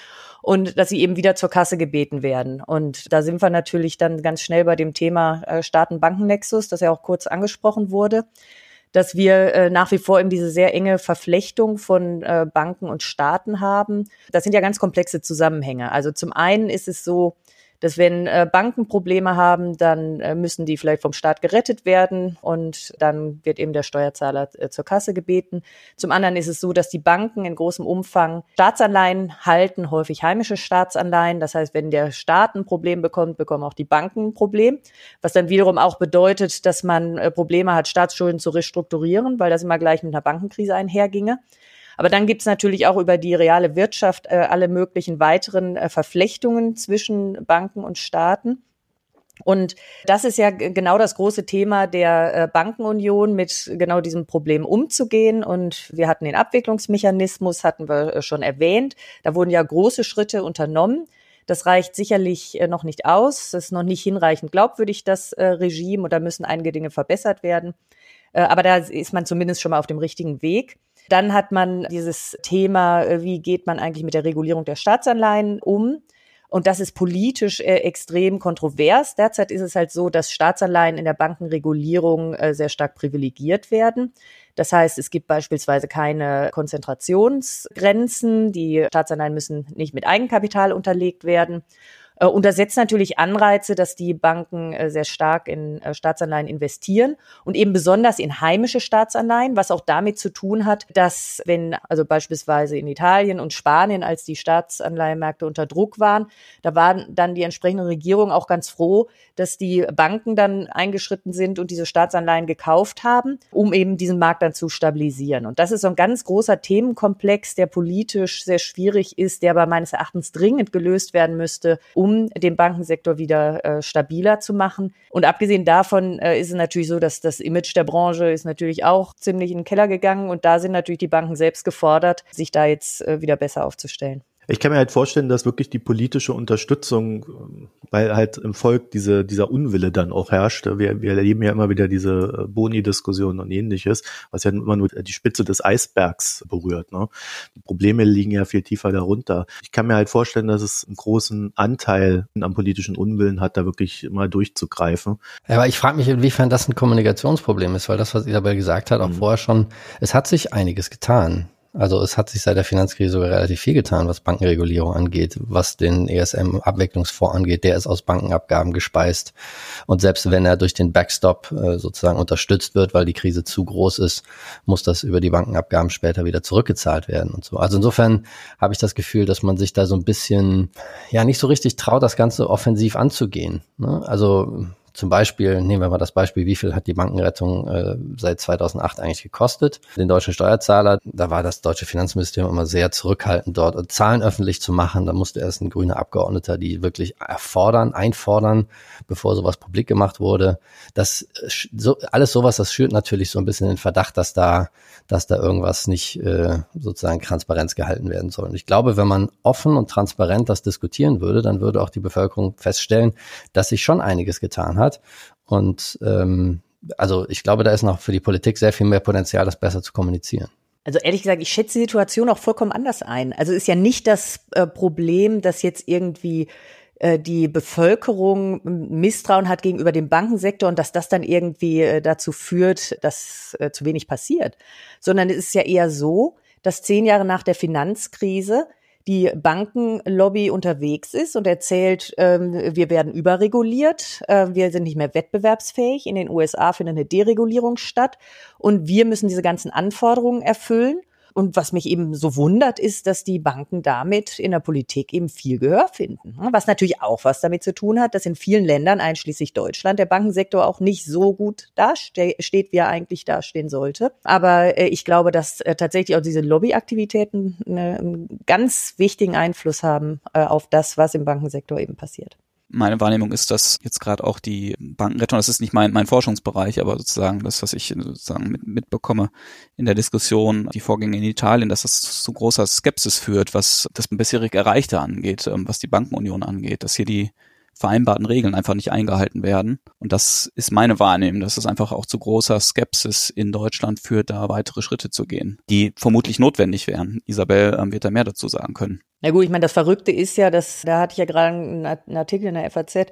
und dass sie eben wieder zur Kasse gebeten werden. Und da sind wir natürlich dann ganz schnell bei dem Thema äh, Staaten-Banken-Nexus, das ja auch kurz angesprochen wurde dass wir äh, nach wie vor eben diese sehr enge Verflechtung von äh, Banken und Staaten haben. Das sind ja ganz komplexe Zusammenhänge. Also zum einen ist es so, dass wenn äh, Banken Probleme haben, dann äh, müssen die vielleicht vom Staat gerettet werden und dann wird eben der Steuerzahler äh, zur Kasse gebeten. Zum anderen ist es so, dass die Banken in großem Umfang Staatsanleihen halten, häufig heimische Staatsanleihen. Das heißt, wenn der Staat ein Problem bekommt, bekommen auch die Banken ein Problem, was dann wiederum auch bedeutet, dass man äh, Probleme hat, Staatsschulden zu restrukturieren, weil das immer gleich mit einer Bankenkrise einherginge. Aber dann gibt es natürlich auch über die reale Wirtschaft äh, alle möglichen weiteren äh, Verflechtungen zwischen Banken und Staaten. Und das ist ja genau das große Thema der äh, Bankenunion, mit genau diesem Problem umzugehen. Und wir hatten den Abwicklungsmechanismus, hatten wir äh, schon erwähnt. Da wurden ja große Schritte unternommen. Das reicht sicherlich äh, noch nicht aus. Das ist noch nicht hinreichend glaubwürdig, das Regime. Und da müssen einige Dinge verbessert werden. Aber da ist man zumindest schon mal auf dem richtigen Weg. Dann hat man dieses Thema, äh, wie geht man eigentlich mit der Regulierung der Staatsanleihen um? Und das ist politisch äh, extrem kontrovers. Derzeit ist es halt so, dass Staatsanleihen in der Bankenregulierung äh, sehr stark privilegiert werden. Das heißt, es gibt beispielsweise keine Konzentrationsgrenzen. Die Staatsanleihen müssen nicht mit Eigenkapital unterlegt werden. Äh, und das setzt natürlich Anreize, dass die Banken äh, sehr stark in äh, Staatsanleihen investieren und eben besonders in heimische Staatsanleihen, was auch damit zu tun hat, dass wenn also beispielsweise in Italien und Spanien, als die Staatsanleihenmärkte unter Druck waren, da waren dann die entsprechenden Regierungen auch ganz froh, dass die Banken dann eingeschritten sind und diese Staatsanleihen gekauft haben, um eben diesen Markt dann zu stabilisieren. Und das ist so ein ganz großer Themenkomplex, der politisch sehr schwierig ist, der aber meines Erachtens dringend gelöst werden müsste, um um den Bankensektor wieder äh, stabiler zu machen. Und abgesehen davon äh, ist es natürlich so, dass das Image der Branche ist natürlich auch ziemlich in den Keller gegangen und da sind natürlich die Banken selbst gefordert, sich da jetzt äh, wieder besser aufzustellen. Ich kann mir halt vorstellen, dass wirklich die politische Unterstützung, weil halt im Volk diese, dieser Unwille dann auch herrscht. Wir, wir erleben ja immer wieder diese äh, Boni-Diskussion und ähnliches, was ja immer nur die Spitze des Eisbergs berührt. Ne? Die Probleme liegen ja viel tiefer darunter. Ich kann mir halt vorstellen, dass es einen großen Anteil am politischen Unwillen hat, da wirklich mal durchzugreifen. Ja, aber ich frage mich, inwiefern das ein Kommunikationsproblem ist, weil das, was Isabel gesagt hat, auch mhm. vorher schon, es hat sich einiges getan. Also es hat sich seit der Finanzkrise sogar relativ viel getan, was Bankenregulierung angeht, was den ESM-Abwicklungsfonds angeht. Der ist aus Bankenabgaben gespeist. Und selbst wenn er durch den Backstop äh, sozusagen unterstützt wird, weil die Krise zu groß ist, muss das über die Bankenabgaben später wieder zurückgezahlt werden und so. Also insofern habe ich das Gefühl, dass man sich da so ein bisschen, ja, nicht so richtig traut, das Ganze offensiv anzugehen. Ne? Also zum Beispiel, nehmen wir mal das Beispiel, wie viel hat die Bankenrettung äh, seit 2008 eigentlich gekostet? Den deutschen Steuerzahler, da war das deutsche Finanzministerium immer sehr zurückhaltend dort, und Zahlen öffentlich zu machen. Da musste erst ein grüner Abgeordneter die wirklich erfordern, einfordern, bevor sowas publik gemacht wurde. Das so, alles sowas, das schürt natürlich so ein bisschen den Verdacht, dass da, dass da irgendwas nicht äh, sozusagen Transparenz gehalten werden soll. Und ich glaube, wenn man offen und transparent das diskutieren würde, dann würde auch die Bevölkerung feststellen, dass sich schon einiges getan hat hat. Und ähm, also ich glaube, da ist noch für die Politik sehr viel mehr Potenzial, das besser zu kommunizieren. Also ehrlich gesagt, ich schätze die Situation auch vollkommen anders ein. Also ist ja nicht das äh, Problem, dass jetzt irgendwie äh, die Bevölkerung Misstrauen hat gegenüber dem Bankensektor und dass das dann irgendwie äh, dazu führt, dass äh, zu wenig passiert, sondern es ist ja eher so, dass zehn Jahre nach der Finanzkrise die Bankenlobby unterwegs ist und erzählt, ähm, wir werden überreguliert, äh, wir sind nicht mehr wettbewerbsfähig. In den USA findet eine Deregulierung statt und wir müssen diese ganzen Anforderungen erfüllen. Und was mich eben so wundert, ist, dass die Banken damit in der Politik eben viel Gehör finden. Was natürlich auch was damit zu tun hat, dass in vielen Ländern, einschließlich Deutschland, der Bankensektor auch nicht so gut dasteht, wie er eigentlich dastehen sollte. Aber äh, ich glaube, dass äh, tatsächlich auch diese Lobbyaktivitäten einen ganz wichtigen Einfluss haben äh, auf das, was im Bankensektor eben passiert meine Wahrnehmung ist, dass jetzt gerade auch die Bankenrettung, das ist nicht mein, mein Forschungsbereich, aber sozusagen das, was ich sozusagen mit, mitbekomme in der Diskussion, die Vorgänge in Italien, dass das zu großer Skepsis führt, was das bisherig Erreichte angeht, ähm, was die Bankenunion angeht, dass hier die vereinbarten Regeln einfach nicht eingehalten werden. Und das ist meine Wahrnehmung, dass es einfach auch zu großer Skepsis in Deutschland führt, da weitere Schritte zu gehen, die vermutlich notwendig wären. Isabel ähm, wird da mehr dazu sagen können. Na gut, ich meine, das Verrückte ist ja, dass, da hatte ich ja gerade einen Artikel in der FAZ,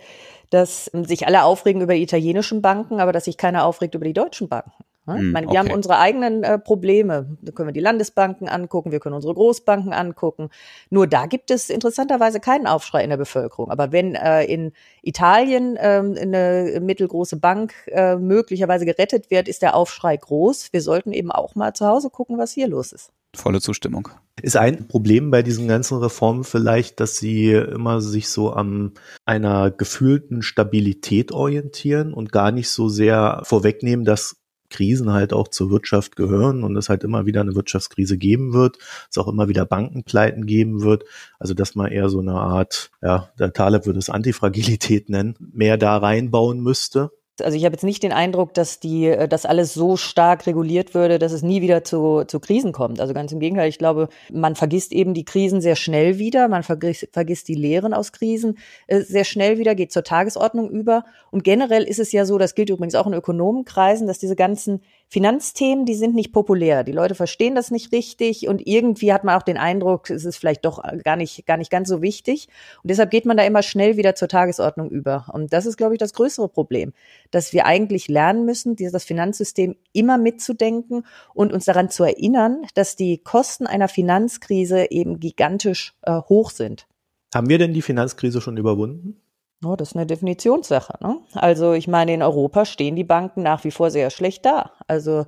dass sich alle aufregen über die italienischen Banken, aber dass sich keiner aufregt über die deutschen Banken. Ne? Ich hm, meine, wir okay. haben unsere eigenen äh, Probleme. Da können wir die Landesbanken angucken, wir können unsere Großbanken angucken. Nur da gibt es interessanterweise keinen Aufschrei in der Bevölkerung. Aber wenn äh, in Italien äh, eine mittelgroße Bank äh, möglicherweise gerettet wird, ist der Aufschrei groß. Wir sollten eben auch mal zu Hause gucken, was hier los ist. Volle Zustimmung. Ist ein Problem bei diesen ganzen Reformen vielleicht, dass sie immer sich so an einer gefühlten Stabilität orientieren und gar nicht so sehr vorwegnehmen, dass Krisen halt auch zur Wirtschaft gehören und es halt immer wieder eine Wirtschaftskrise geben wird, es auch immer wieder Bankenpleiten geben wird. Also dass man eher so eine Art, ja, der Taleb würde es Antifragilität nennen, mehr da reinbauen müsste. Also ich habe jetzt nicht den Eindruck, dass die, äh, dass alles so stark reguliert würde, dass es nie wieder zu, zu Krisen kommt. Also ganz im Gegenteil, ich glaube, man vergisst eben die Krisen sehr schnell wieder, man vergisst, vergisst die Lehren aus Krisen äh, sehr schnell wieder, geht zur Tagesordnung über. Und generell ist es ja so, das gilt übrigens auch in Ökonomenkreisen, dass diese ganzen Finanzthemen, die sind nicht populär. Die Leute verstehen das nicht richtig und irgendwie hat man auch den Eindruck, es ist vielleicht doch gar nicht, gar nicht ganz so wichtig. Und deshalb geht man da immer schnell wieder zur Tagesordnung über. Und das ist, glaube ich, das größere Problem, dass wir eigentlich lernen müssen, das Finanzsystem immer mitzudenken und uns daran zu erinnern, dass die Kosten einer Finanzkrise eben gigantisch äh, hoch sind. Haben wir denn die Finanzkrise schon überwunden? Oh, das ist eine Definitionssache. Ne? Also ich meine, in Europa stehen die Banken nach wie vor sehr schlecht da. Also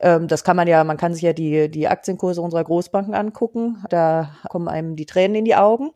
ähm, das kann man ja, man kann sich ja die, die Aktienkurse unserer Großbanken angucken. Da kommen einem die Tränen in die Augen.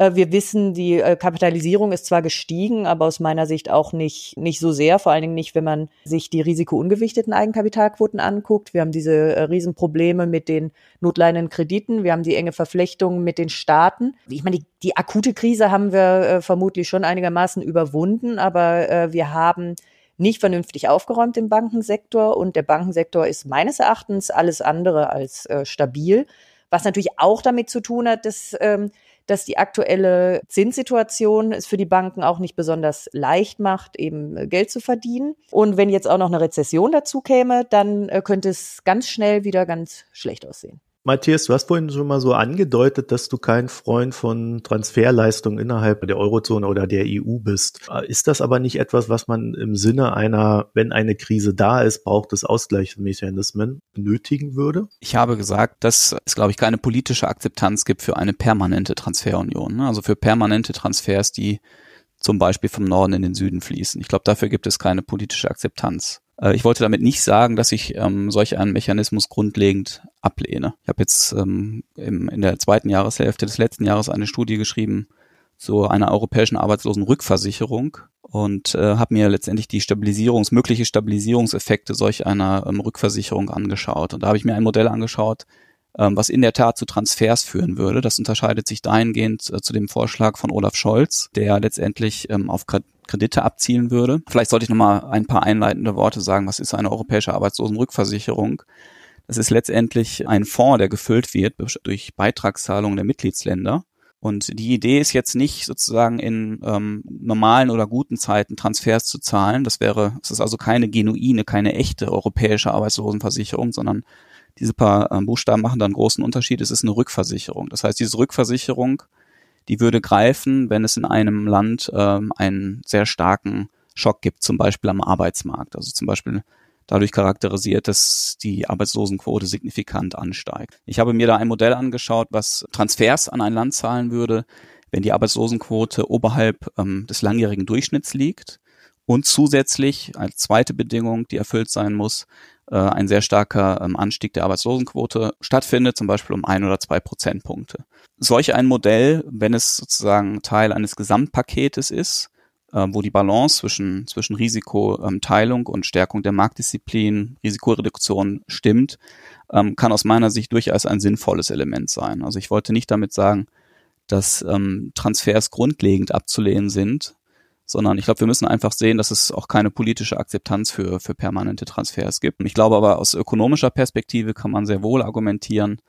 Äh, wir wissen, die äh, Kapitalisierung ist zwar gestiegen, aber aus meiner Sicht auch nicht, nicht so sehr, vor allen Dingen nicht, wenn man sich die risikoungewichteten Eigenkapitalquoten anguckt. Wir haben diese äh, Riesenprobleme mit den notleidenden Krediten. Wir haben die enge Verflechtung mit den Staaten. Ich meine, die, die akute Krise haben wir vermutlich schon einigermaßen überwunden, aber wir haben nicht vernünftig aufgeräumt im Bankensektor und der Bankensektor ist meines Erachtens alles andere als stabil, was natürlich auch damit zu tun hat, dass ähm, dass die aktuelle Zinssituation es für die Banken auch nicht besonders leicht macht, eben äh, Geld zu verdienen. Und wenn jetzt auch noch eine Rezession dazu käme, dann äh, könnte es ganz schnell wieder ganz schlecht aussehen. Matthias, du hast vorhin schon mal so angedeutet, dass du kein Freund von Transferleistungen innerhalb der Eurozone oder der EU bist. Ist das aber nicht etwas, was man im Sinne einer, wenn eine Krise da ist, braucht es Ausgleichsmechanismen benötigen würde? Ich habe gesagt, dass es, glaube ich, keine politische Akzeptanz gibt für eine permanente Transferunion. Ne? Also für permanente Transfers, die zum Beispiel vom Norden in den Süden fließen. Ich glaube, dafür gibt es keine politische Akzeptanz. Äh, ich wollte damit nicht sagen, dass ich ähm, solch einen Mechanismus grundlegend ablehne. Ich habe jetzt ähm, im, in der zweiten Jahreshälfte des letzten Jahres eine Studie geschrieben zu einer europäischen Arbeitslosenrückversicherung und äh, habe mir letztendlich die Stabilisierungs mögliche Stabilisierungseffekte solch einer ähm, Rückversicherung angeschaut. Und da habe ich mir ein Modell angeschaut, ähm, was in der Tat zu Transfers führen würde. Das unterscheidet sich dahingehend äh, zu dem Vorschlag von Olaf Scholz, der letztendlich ähm, auf Kredite abzielen würde. Vielleicht sollte ich noch mal ein paar einleitende Worte sagen. Was ist eine europäische Arbeitslosenrückversicherung? Das ist letztendlich ein Fonds, der gefüllt wird durch Beitragszahlungen der Mitgliedsländer. Und die Idee ist jetzt nicht sozusagen in ähm, normalen oder guten Zeiten Transfers zu zahlen. Das wäre, es ist also keine genuine, keine echte europäische Arbeitslosenversicherung, sondern diese paar ähm, Buchstaben machen da großen Unterschied. Es ist eine Rückversicherung. Das heißt, diese Rückversicherung die würde greifen, wenn es in einem Land ähm, einen sehr starken Schock gibt, zum Beispiel am Arbeitsmarkt. Also zum Beispiel dadurch charakterisiert, dass die Arbeitslosenquote signifikant ansteigt. Ich habe mir da ein Modell angeschaut, was Transfers an ein Land zahlen würde, wenn die Arbeitslosenquote oberhalb ähm, des langjährigen Durchschnitts liegt und zusätzlich als zweite Bedingung, die erfüllt sein muss, äh, ein sehr starker ähm, Anstieg der Arbeitslosenquote stattfindet, zum Beispiel um ein oder zwei Prozentpunkte. Solch ein Modell, wenn es sozusagen Teil eines Gesamtpaketes ist, äh, wo die Balance zwischen, zwischen Risikoteilung und Stärkung der Marktdisziplin, Risikoreduktion stimmt, ähm, kann aus meiner Sicht durchaus ein sinnvolles Element sein. Also ich wollte nicht damit sagen, dass ähm, Transfers grundlegend abzulehnen sind, sondern ich glaube, wir müssen einfach sehen, dass es auch keine politische Akzeptanz für, für permanente Transfers gibt. Ich glaube aber aus ökonomischer Perspektive kann man sehr wohl argumentieren,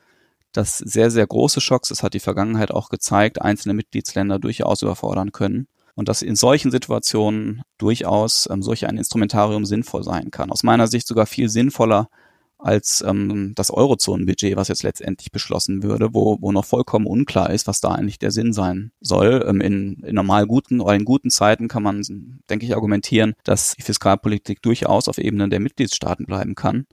dass sehr, sehr große Schocks, das hat die Vergangenheit auch gezeigt, einzelne Mitgliedsländer durchaus überfordern können und dass in solchen Situationen durchaus ähm, solch ein Instrumentarium sinnvoll sein kann. Aus meiner Sicht sogar viel sinnvoller als ähm, das Eurozonenbudget, was jetzt letztendlich beschlossen würde, wo, wo noch vollkommen unklar ist, was da eigentlich der Sinn sein soll. Ähm, in, in normal guten oder in guten Zeiten kann man, denke ich, argumentieren, dass die Fiskalpolitik durchaus auf Ebene der Mitgliedstaaten bleiben kann.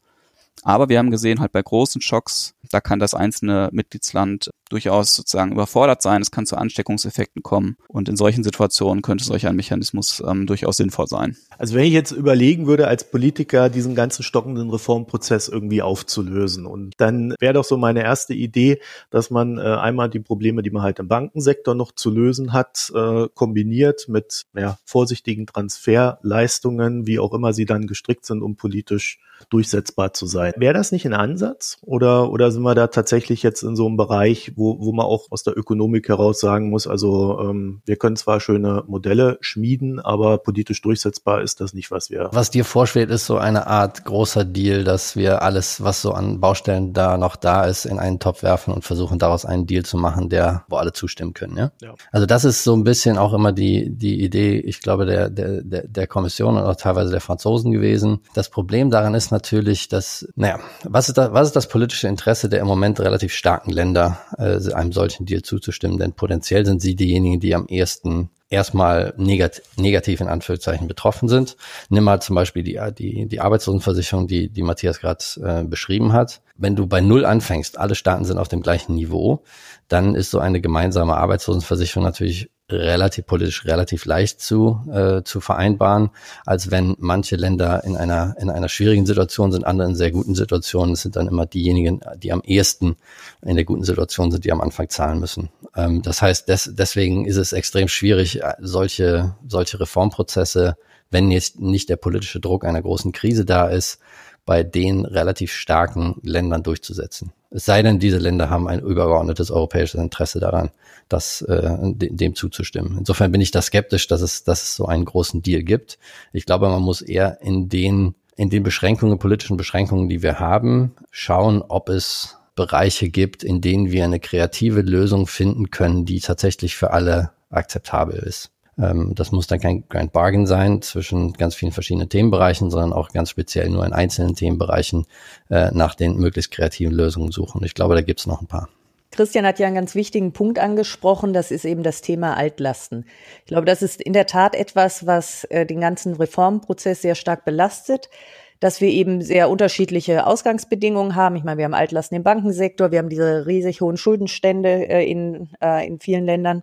Aber wir haben gesehen, halt bei großen Schocks, da kann das einzelne Mitgliedsland durchaus sozusagen überfordert sein. Es kann zu Ansteckungseffekten kommen. Und in solchen Situationen könnte solch ein Mechanismus ähm, durchaus sinnvoll sein. Also wenn ich jetzt überlegen würde, als Politiker diesen ganzen stockenden Reformprozess irgendwie aufzulösen und dann wäre doch so meine erste Idee, dass man äh, einmal die Probleme, die man halt im Bankensektor noch zu lösen hat, äh, kombiniert mit ja, vorsichtigen Transferleistungen, wie auch immer sie dann gestrickt sind, um politisch durchsetzbar zu sein. Wäre das nicht ein Ansatz oder, oder sind wir da tatsächlich jetzt in so einem Bereich, wo, wo man auch aus der Ökonomik heraus sagen muss, also ähm, wir können zwar schöne Modelle schmieden, aber politisch durchsetzbar ist das nicht, was wir. Was dir vorschwebt, ist so eine Art großer Deal, dass wir alles, was so an Baustellen da noch da ist, in einen Topf werfen und versuchen daraus einen Deal zu machen, der, wo alle zustimmen können, ja? ja. Also das ist so ein bisschen auch immer die, die Idee, ich glaube, der, der, der, der Kommission und auch teilweise der Franzosen gewesen. Das Problem daran ist natürlich, dass, naja, was ist, da, was ist das politische Interesse der im Moment relativ starken Länder, äh, einem solchen Deal zuzustimmen? Denn potenziell sind sie diejenigen, die am ehesten erstmal negat negativ in Anführungszeichen betroffen sind. Nimm mal zum Beispiel die, die, die Arbeitslosenversicherung, die, die Matthias gerade äh, beschrieben hat. Wenn du bei Null anfängst, alle Staaten sind auf dem gleichen Niveau, dann ist so eine gemeinsame Arbeitslosenversicherung natürlich relativ politisch relativ leicht zu äh, zu vereinbaren, als wenn manche Länder in einer in einer schwierigen Situation sind, andere in sehr guten Situationen. Es sind dann immer diejenigen, die am ehesten in der guten Situation sind, die am Anfang zahlen müssen. Ähm, das heißt, des, deswegen ist es extrem schwierig, äh, solche solche Reformprozesse, wenn jetzt nicht der politische Druck einer großen Krise da ist, bei den relativ starken Ländern durchzusetzen. Es sei denn, diese Länder haben ein übergeordnetes europäisches Interesse daran, das, äh, dem zuzustimmen. Insofern bin ich da skeptisch, dass es, dass es so einen großen Deal gibt. Ich glaube, man muss eher in den, in den Beschränkungen, politischen Beschränkungen, die wir haben, schauen, ob es Bereiche gibt, in denen wir eine kreative Lösung finden können, die tatsächlich für alle akzeptabel ist. Ähm, das muss dann kein Grand Bargain sein zwischen ganz vielen verschiedenen Themenbereichen, sondern auch ganz speziell nur in einzelnen Themenbereichen äh, nach den möglichst kreativen Lösungen suchen. Ich glaube, da gibt es noch ein paar. Christian hat ja einen ganz wichtigen Punkt angesprochen, das ist eben das Thema Altlasten. Ich glaube, das ist in der Tat etwas, was äh, den ganzen Reformprozess sehr stark belastet, dass wir eben sehr unterschiedliche Ausgangsbedingungen haben. Ich meine, wir haben Altlasten im Bankensektor, wir haben diese riesig hohen Schuldenstände äh, in, äh, in vielen Ländern.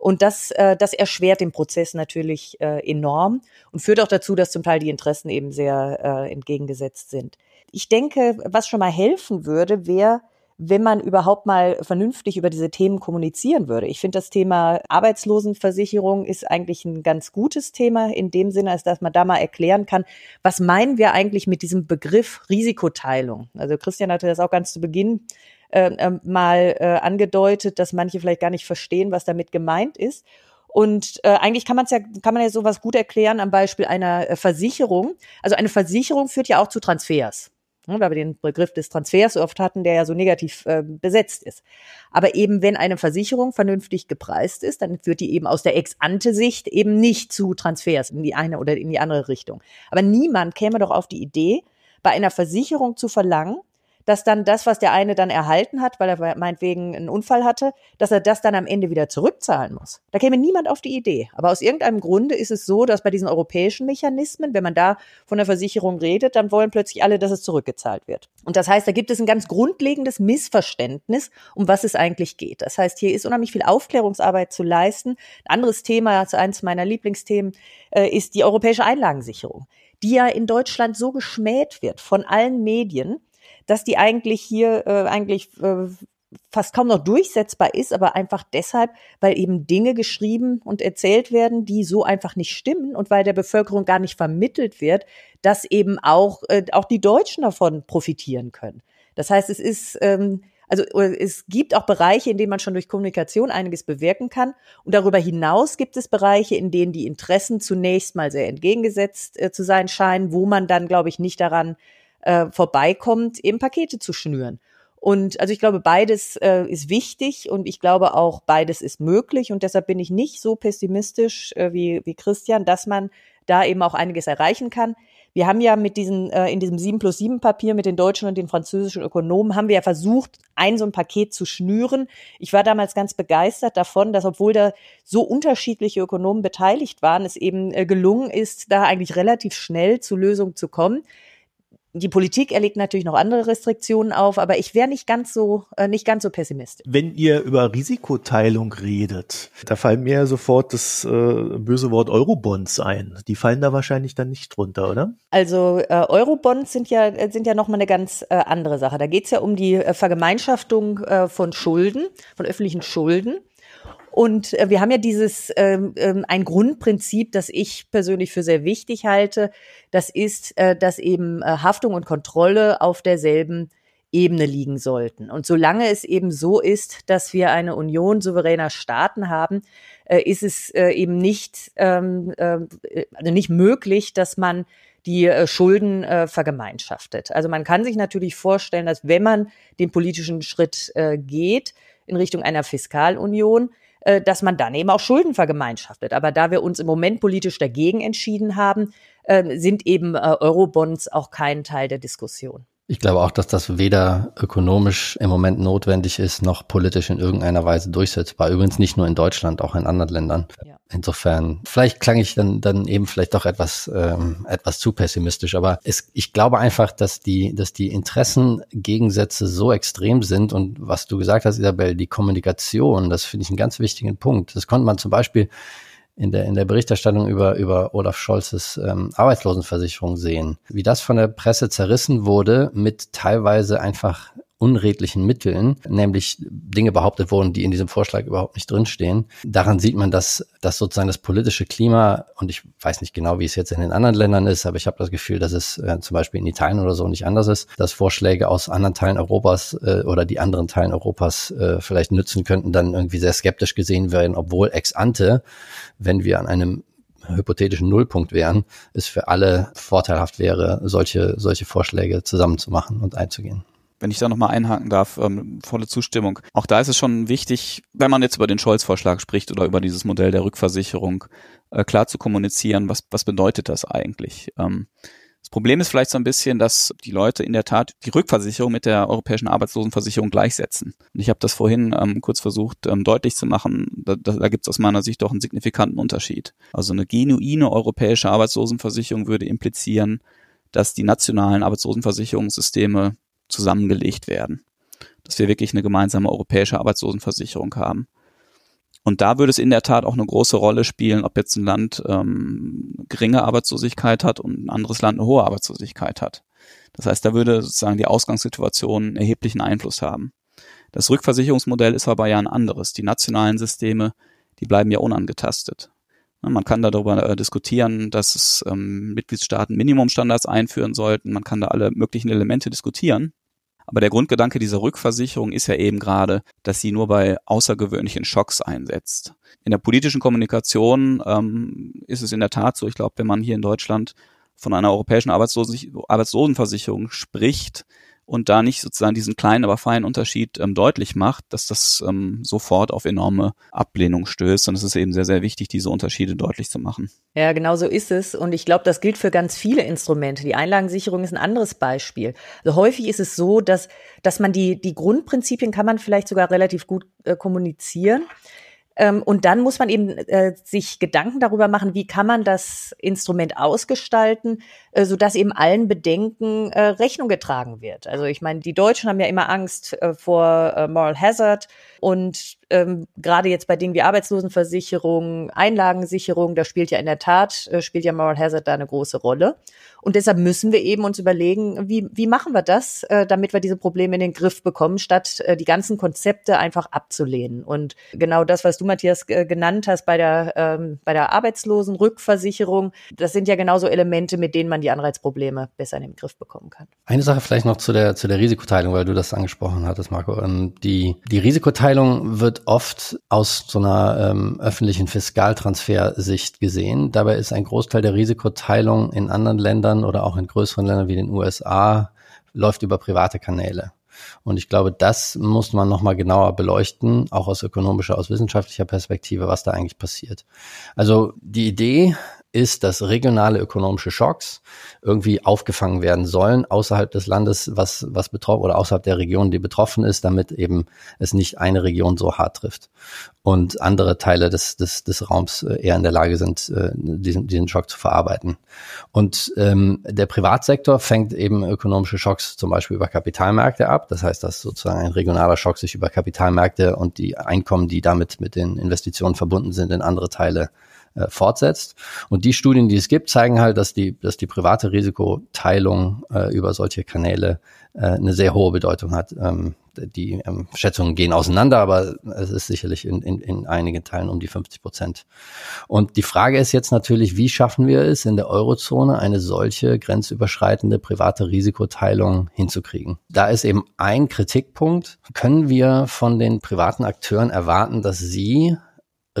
Und das, äh, das erschwert den Prozess natürlich äh, enorm und führt auch dazu, dass zum Teil die Interessen eben sehr äh, entgegengesetzt sind. Ich denke, was schon mal helfen würde, wäre, wenn man überhaupt mal vernünftig über diese Themen kommunizieren würde. Ich finde, das Thema Arbeitslosenversicherung ist eigentlich ein ganz gutes Thema in dem Sinne, als dass man da mal erklären kann, was meinen wir eigentlich mit diesem Begriff Risikoteilung? Also Christian hatte das auch ganz zu Beginn äh, mal äh, angedeutet, dass manche vielleicht gar nicht verstehen, was damit gemeint ist. Und äh, eigentlich kann man ja, kann man ja sowas gut erklären am Beispiel einer äh, Versicherung. Also eine Versicherung führt ja auch zu Transfers. Ne, weil wir den Begriff des Transfers so oft hatten, der ja so negativ äh, besetzt ist. Aber eben, wenn eine Versicherung vernünftig gepreist ist, dann führt die eben aus der Ex-ante-Sicht eben nicht zu Transfers in die eine oder in die andere Richtung. Aber niemand käme doch auf die Idee, bei einer Versicherung zu verlangen, dass dann das, was der eine dann erhalten hat, weil er meinetwegen einen Unfall hatte, dass er das dann am Ende wieder zurückzahlen muss. Da käme niemand auf die Idee. Aber aus irgendeinem Grunde ist es so, dass bei diesen europäischen Mechanismen, wenn man da von der Versicherung redet, dann wollen plötzlich alle, dass es zurückgezahlt wird. Und das heißt, da gibt es ein ganz grundlegendes Missverständnis, um was es eigentlich geht. Das heißt, hier ist unheimlich viel Aufklärungsarbeit zu leisten. Ein anderes Thema, also eines meiner Lieblingsthemen, äh, ist die europäische Einlagensicherung, die ja in Deutschland so geschmäht wird von allen Medien, dass die eigentlich hier äh, eigentlich äh, fast kaum noch durchsetzbar ist, aber einfach deshalb, weil eben Dinge geschrieben und erzählt werden, die so einfach nicht stimmen und weil der Bevölkerung gar nicht vermittelt wird, dass eben auch, äh, auch die Deutschen davon profitieren können. Das heißt, es ist, ähm, also äh, es gibt auch Bereiche, in denen man schon durch Kommunikation einiges bewirken kann. Und darüber hinaus gibt es Bereiche, in denen die Interessen zunächst mal sehr entgegengesetzt äh, zu sein scheinen, wo man dann, glaube ich, nicht daran äh, vorbeikommt, eben Pakete zu schnüren. Und also ich glaube, beides äh, ist wichtig und ich glaube auch, beides ist möglich. Und deshalb bin ich nicht so pessimistisch äh, wie, wie Christian, dass man da eben auch einiges erreichen kann. Wir haben ja mit diesen, äh, in diesem 7 plus 7 Papier mit den deutschen und den französischen Ökonomen, haben wir ja versucht, ein so ein Paket zu schnüren. Ich war damals ganz begeistert davon, dass obwohl da so unterschiedliche Ökonomen beteiligt waren, es eben äh, gelungen ist, da eigentlich relativ schnell zu Lösungen zu kommen die Politik erlegt natürlich noch andere Restriktionen auf, aber ich wäre nicht ganz so äh, nicht ganz so pessimistisch. Wenn ihr über Risikoteilung redet, da fallen mir sofort das äh, böse Wort Eurobonds ein. Die fallen da wahrscheinlich dann nicht drunter, oder? Also äh, Eurobonds sind ja sind ja noch mal eine ganz äh, andere Sache. Da geht es ja um die äh, Vergemeinschaftung äh, von Schulden, von öffentlichen Schulden. Und äh, wir haben ja dieses ähm, ähm, ein Grundprinzip, das ich persönlich für sehr wichtig halte. Das ist, äh, dass eben äh, Haftung und Kontrolle auf derselben Ebene liegen sollten. Und solange es eben so ist, dass wir eine Union souveräner Staaten haben, äh, ist es eben nicht, ähm, äh, also nicht möglich, dass man die Schulden äh, vergemeinschaftet. Also man kann sich natürlich vorstellen, dass wenn man den politischen Schritt äh, geht in Richtung einer Fiskalunion, äh, dass man dann eben auch Schulden vergemeinschaftet. Aber da wir uns im Moment politisch dagegen entschieden haben, äh, sind eben äh, Eurobonds auch kein Teil der Diskussion. Ich glaube auch, dass das weder ökonomisch im Moment notwendig ist, noch politisch in irgendeiner Weise durchsetzbar. Übrigens nicht nur in Deutschland, auch in anderen Ländern. Ja. Insofern, vielleicht klang ich dann, dann eben vielleicht doch etwas, ähm, etwas zu pessimistisch, aber es, ich glaube einfach, dass die, dass die Interessengegensätze so extrem sind und was du gesagt hast, Isabel, die Kommunikation, das finde ich einen ganz wichtigen Punkt. Das konnte man zum Beispiel in der, in der Berichterstattung über, über Olaf Scholzes ähm, Arbeitslosenversicherung sehen. Wie das von der Presse zerrissen wurde mit teilweise einfach unredlichen Mitteln, nämlich Dinge behauptet wurden, die in diesem Vorschlag überhaupt nicht drinstehen. Daran sieht man, dass, dass sozusagen das politische Klima, und ich weiß nicht genau, wie es jetzt in den anderen Ländern ist, aber ich habe das Gefühl, dass es äh, zum Beispiel in Italien oder so nicht anders ist, dass Vorschläge aus anderen Teilen Europas äh, oder die anderen Teilen Europas äh, vielleicht nützen könnten, dann irgendwie sehr skeptisch gesehen werden, obwohl ex ante, wenn wir an einem hypothetischen Nullpunkt wären, es für alle vorteilhaft wäre, solche, solche Vorschläge zusammenzumachen und einzugehen wenn ich da nochmal einhaken darf, ähm, volle Zustimmung. Auch da ist es schon wichtig, wenn man jetzt über den Scholz-Vorschlag spricht oder über dieses Modell der Rückversicherung, äh, klar zu kommunizieren, was, was bedeutet das eigentlich? Ähm, das Problem ist vielleicht so ein bisschen, dass die Leute in der Tat die Rückversicherung mit der europäischen Arbeitslosenversicherung gleichsetzen. Und ich habe das vorhin ähm, kurz versucht ähm, deutlich zu machen. Da, da, da gibt es aus meiner Sicht doch einen signifikanten Unterschied. Also eine genuine europäische Arbeitslosenversicherung würde implizieren, dass die nationalen Arbeitslosenversicherungssysteme zusammengelegt werden. Dass wir wirklich eine gemeinsame europäische Arbeitslosenversicherung haben. Und da würde es in der Tat auch eine große Rolle spielen, ob jetzt ein Land ähm, geringe Arbeitslosigkeit hat und ein anderes Land eine hohe Arbeitslosigkeit hat. Das heißt, da würde sozusagen die Ausgangssituation erheblichen Einfluss haben. Das Rückversicherungsmodell ist aber ja ein anderes. Die nationalen Systeme, die bleiben ja unangetastet. Man kann darüber äh, diskutieren, dass es ähm, Mitgliedstaaten Minimumstandards einführen sollten. Man kann da alle möglichen Elemente diskutieren. Aber der Grundgedanke dieser Rückversicherung ist ja eben gerade, dass sie nur bei außergewöhnlichen Schocks einsetzt. In der politischen Kommunikation ähm, ist es in der Tat so, ich glaube, wenn man hier in Deutschland von einer europäischen Arbeitslosenversicherung spricht, und da nicht sozusagen diesen kleinen, aber feinen Unterschied ähm, deutlich macht, dass das ähm, sofort auf enorme Ablehnung stößt. Und es ist eben sehr, sehr wichtig, diese Unterschiede deutlich zu machen. Ja, genau so ist es. Und ich glaube, das gilt für ganz viele Instrumente. Die Einlagensicherung ist ein anderes Beispiel. Also häufig ist es so, dass, dass man die, die Grundprinzipien kann man vielleicht sogar relativ gut äh, kommunizieren. Ähm, und dann muss man eben äh, sich Gedanken darüber machen, wie kann man das Instrument ausgestalten, äh, sodass eben allen Bedenken äh, Rechnung getragen wird. Also ich meine, die Deutschen haben ja immer Angst äh, vor äh, Moral Hazard und ähm, gerade jetzt bei Dingen wie Arbeitslosenversicherung, Einlagensicherung, da spielt ja in der Tat, äh, spielt ja Moral Hazard da eine große Rolle. Und deshalb müssen wir eben uns überlegen, wie, wie machen wir das, äh, damit wir diese Probleme in den Griff bekommen, statt äh, die ganzen Konzepte einfach abzulehnen. Und genau das, was du, Matthias, äh, genannt hast bei der, ähm, bei der Arbeitslosenrückversicherung, das sind ja genauso Elemente, mit denen man die Anreizprobleme besser in den Griff bekommen kann. Eine Sache vielleicht noch zu der, zu der Risikoteilung, weil du das angesprochen hattest, Marco. Ähm, die, die Risikoteilung wird oft aus so einer ähm, öffentlichen Fiskaltransfersicht gesehen. Dabei ist ein Großteil der Risikoteilung in anderen Ländern oder auch in größeren Ländern wie den USA läuft über private Kanäle. Und ich glaube, das muss man nochmal genauer beleuchten, auch aus ökonomischer, aus wissenschaftlicher Perspektive, was da eigentlich passiert. Also die Idee ist, dass regionale ökonomische Schocks irgendwie aufgefangen werden sollen außerhalb des Landes, was, was betroffen oder außerhalb der Region, die betroffen ist, damit eben es nicht eine Region so hart trifft und andere Teile des, des, des Raums äh, eher in der Lage sind, äh, diesen, diesen Schock zu verarbeiten. Und ähm, der Privatsektor fängt eben ökonomische Schocks zum Beispiel über Kapitalmärkte ab. Das heißt, dass sozusagen ein regionaler Schock sich über Kapitalmärkte und die Einkommen, die damit mit den Investitionen verbunden sind, in andere Teile äh, fortsetzt. Und die Studien, die es gibt, zeigen halt, dass die, dass die private Risikoteilung äh, über solche Kanäle äh, eine sehr hohe Bedeutung hat. Ähm, die ähm, Schätzungen gehen auseinander, aber es ist sicherlich in, in, in einigen Teilen um die 50 Prozent. Und die Frage ist jetzt natürlich, wie schaffen wir es in der Eurozone, eine solche grenzüberschreitende private Risikoteilung hinzukriegen? Da ist eben ein Kritikpunkt. Können wir von den privaten Akteuren erwarten, dass sie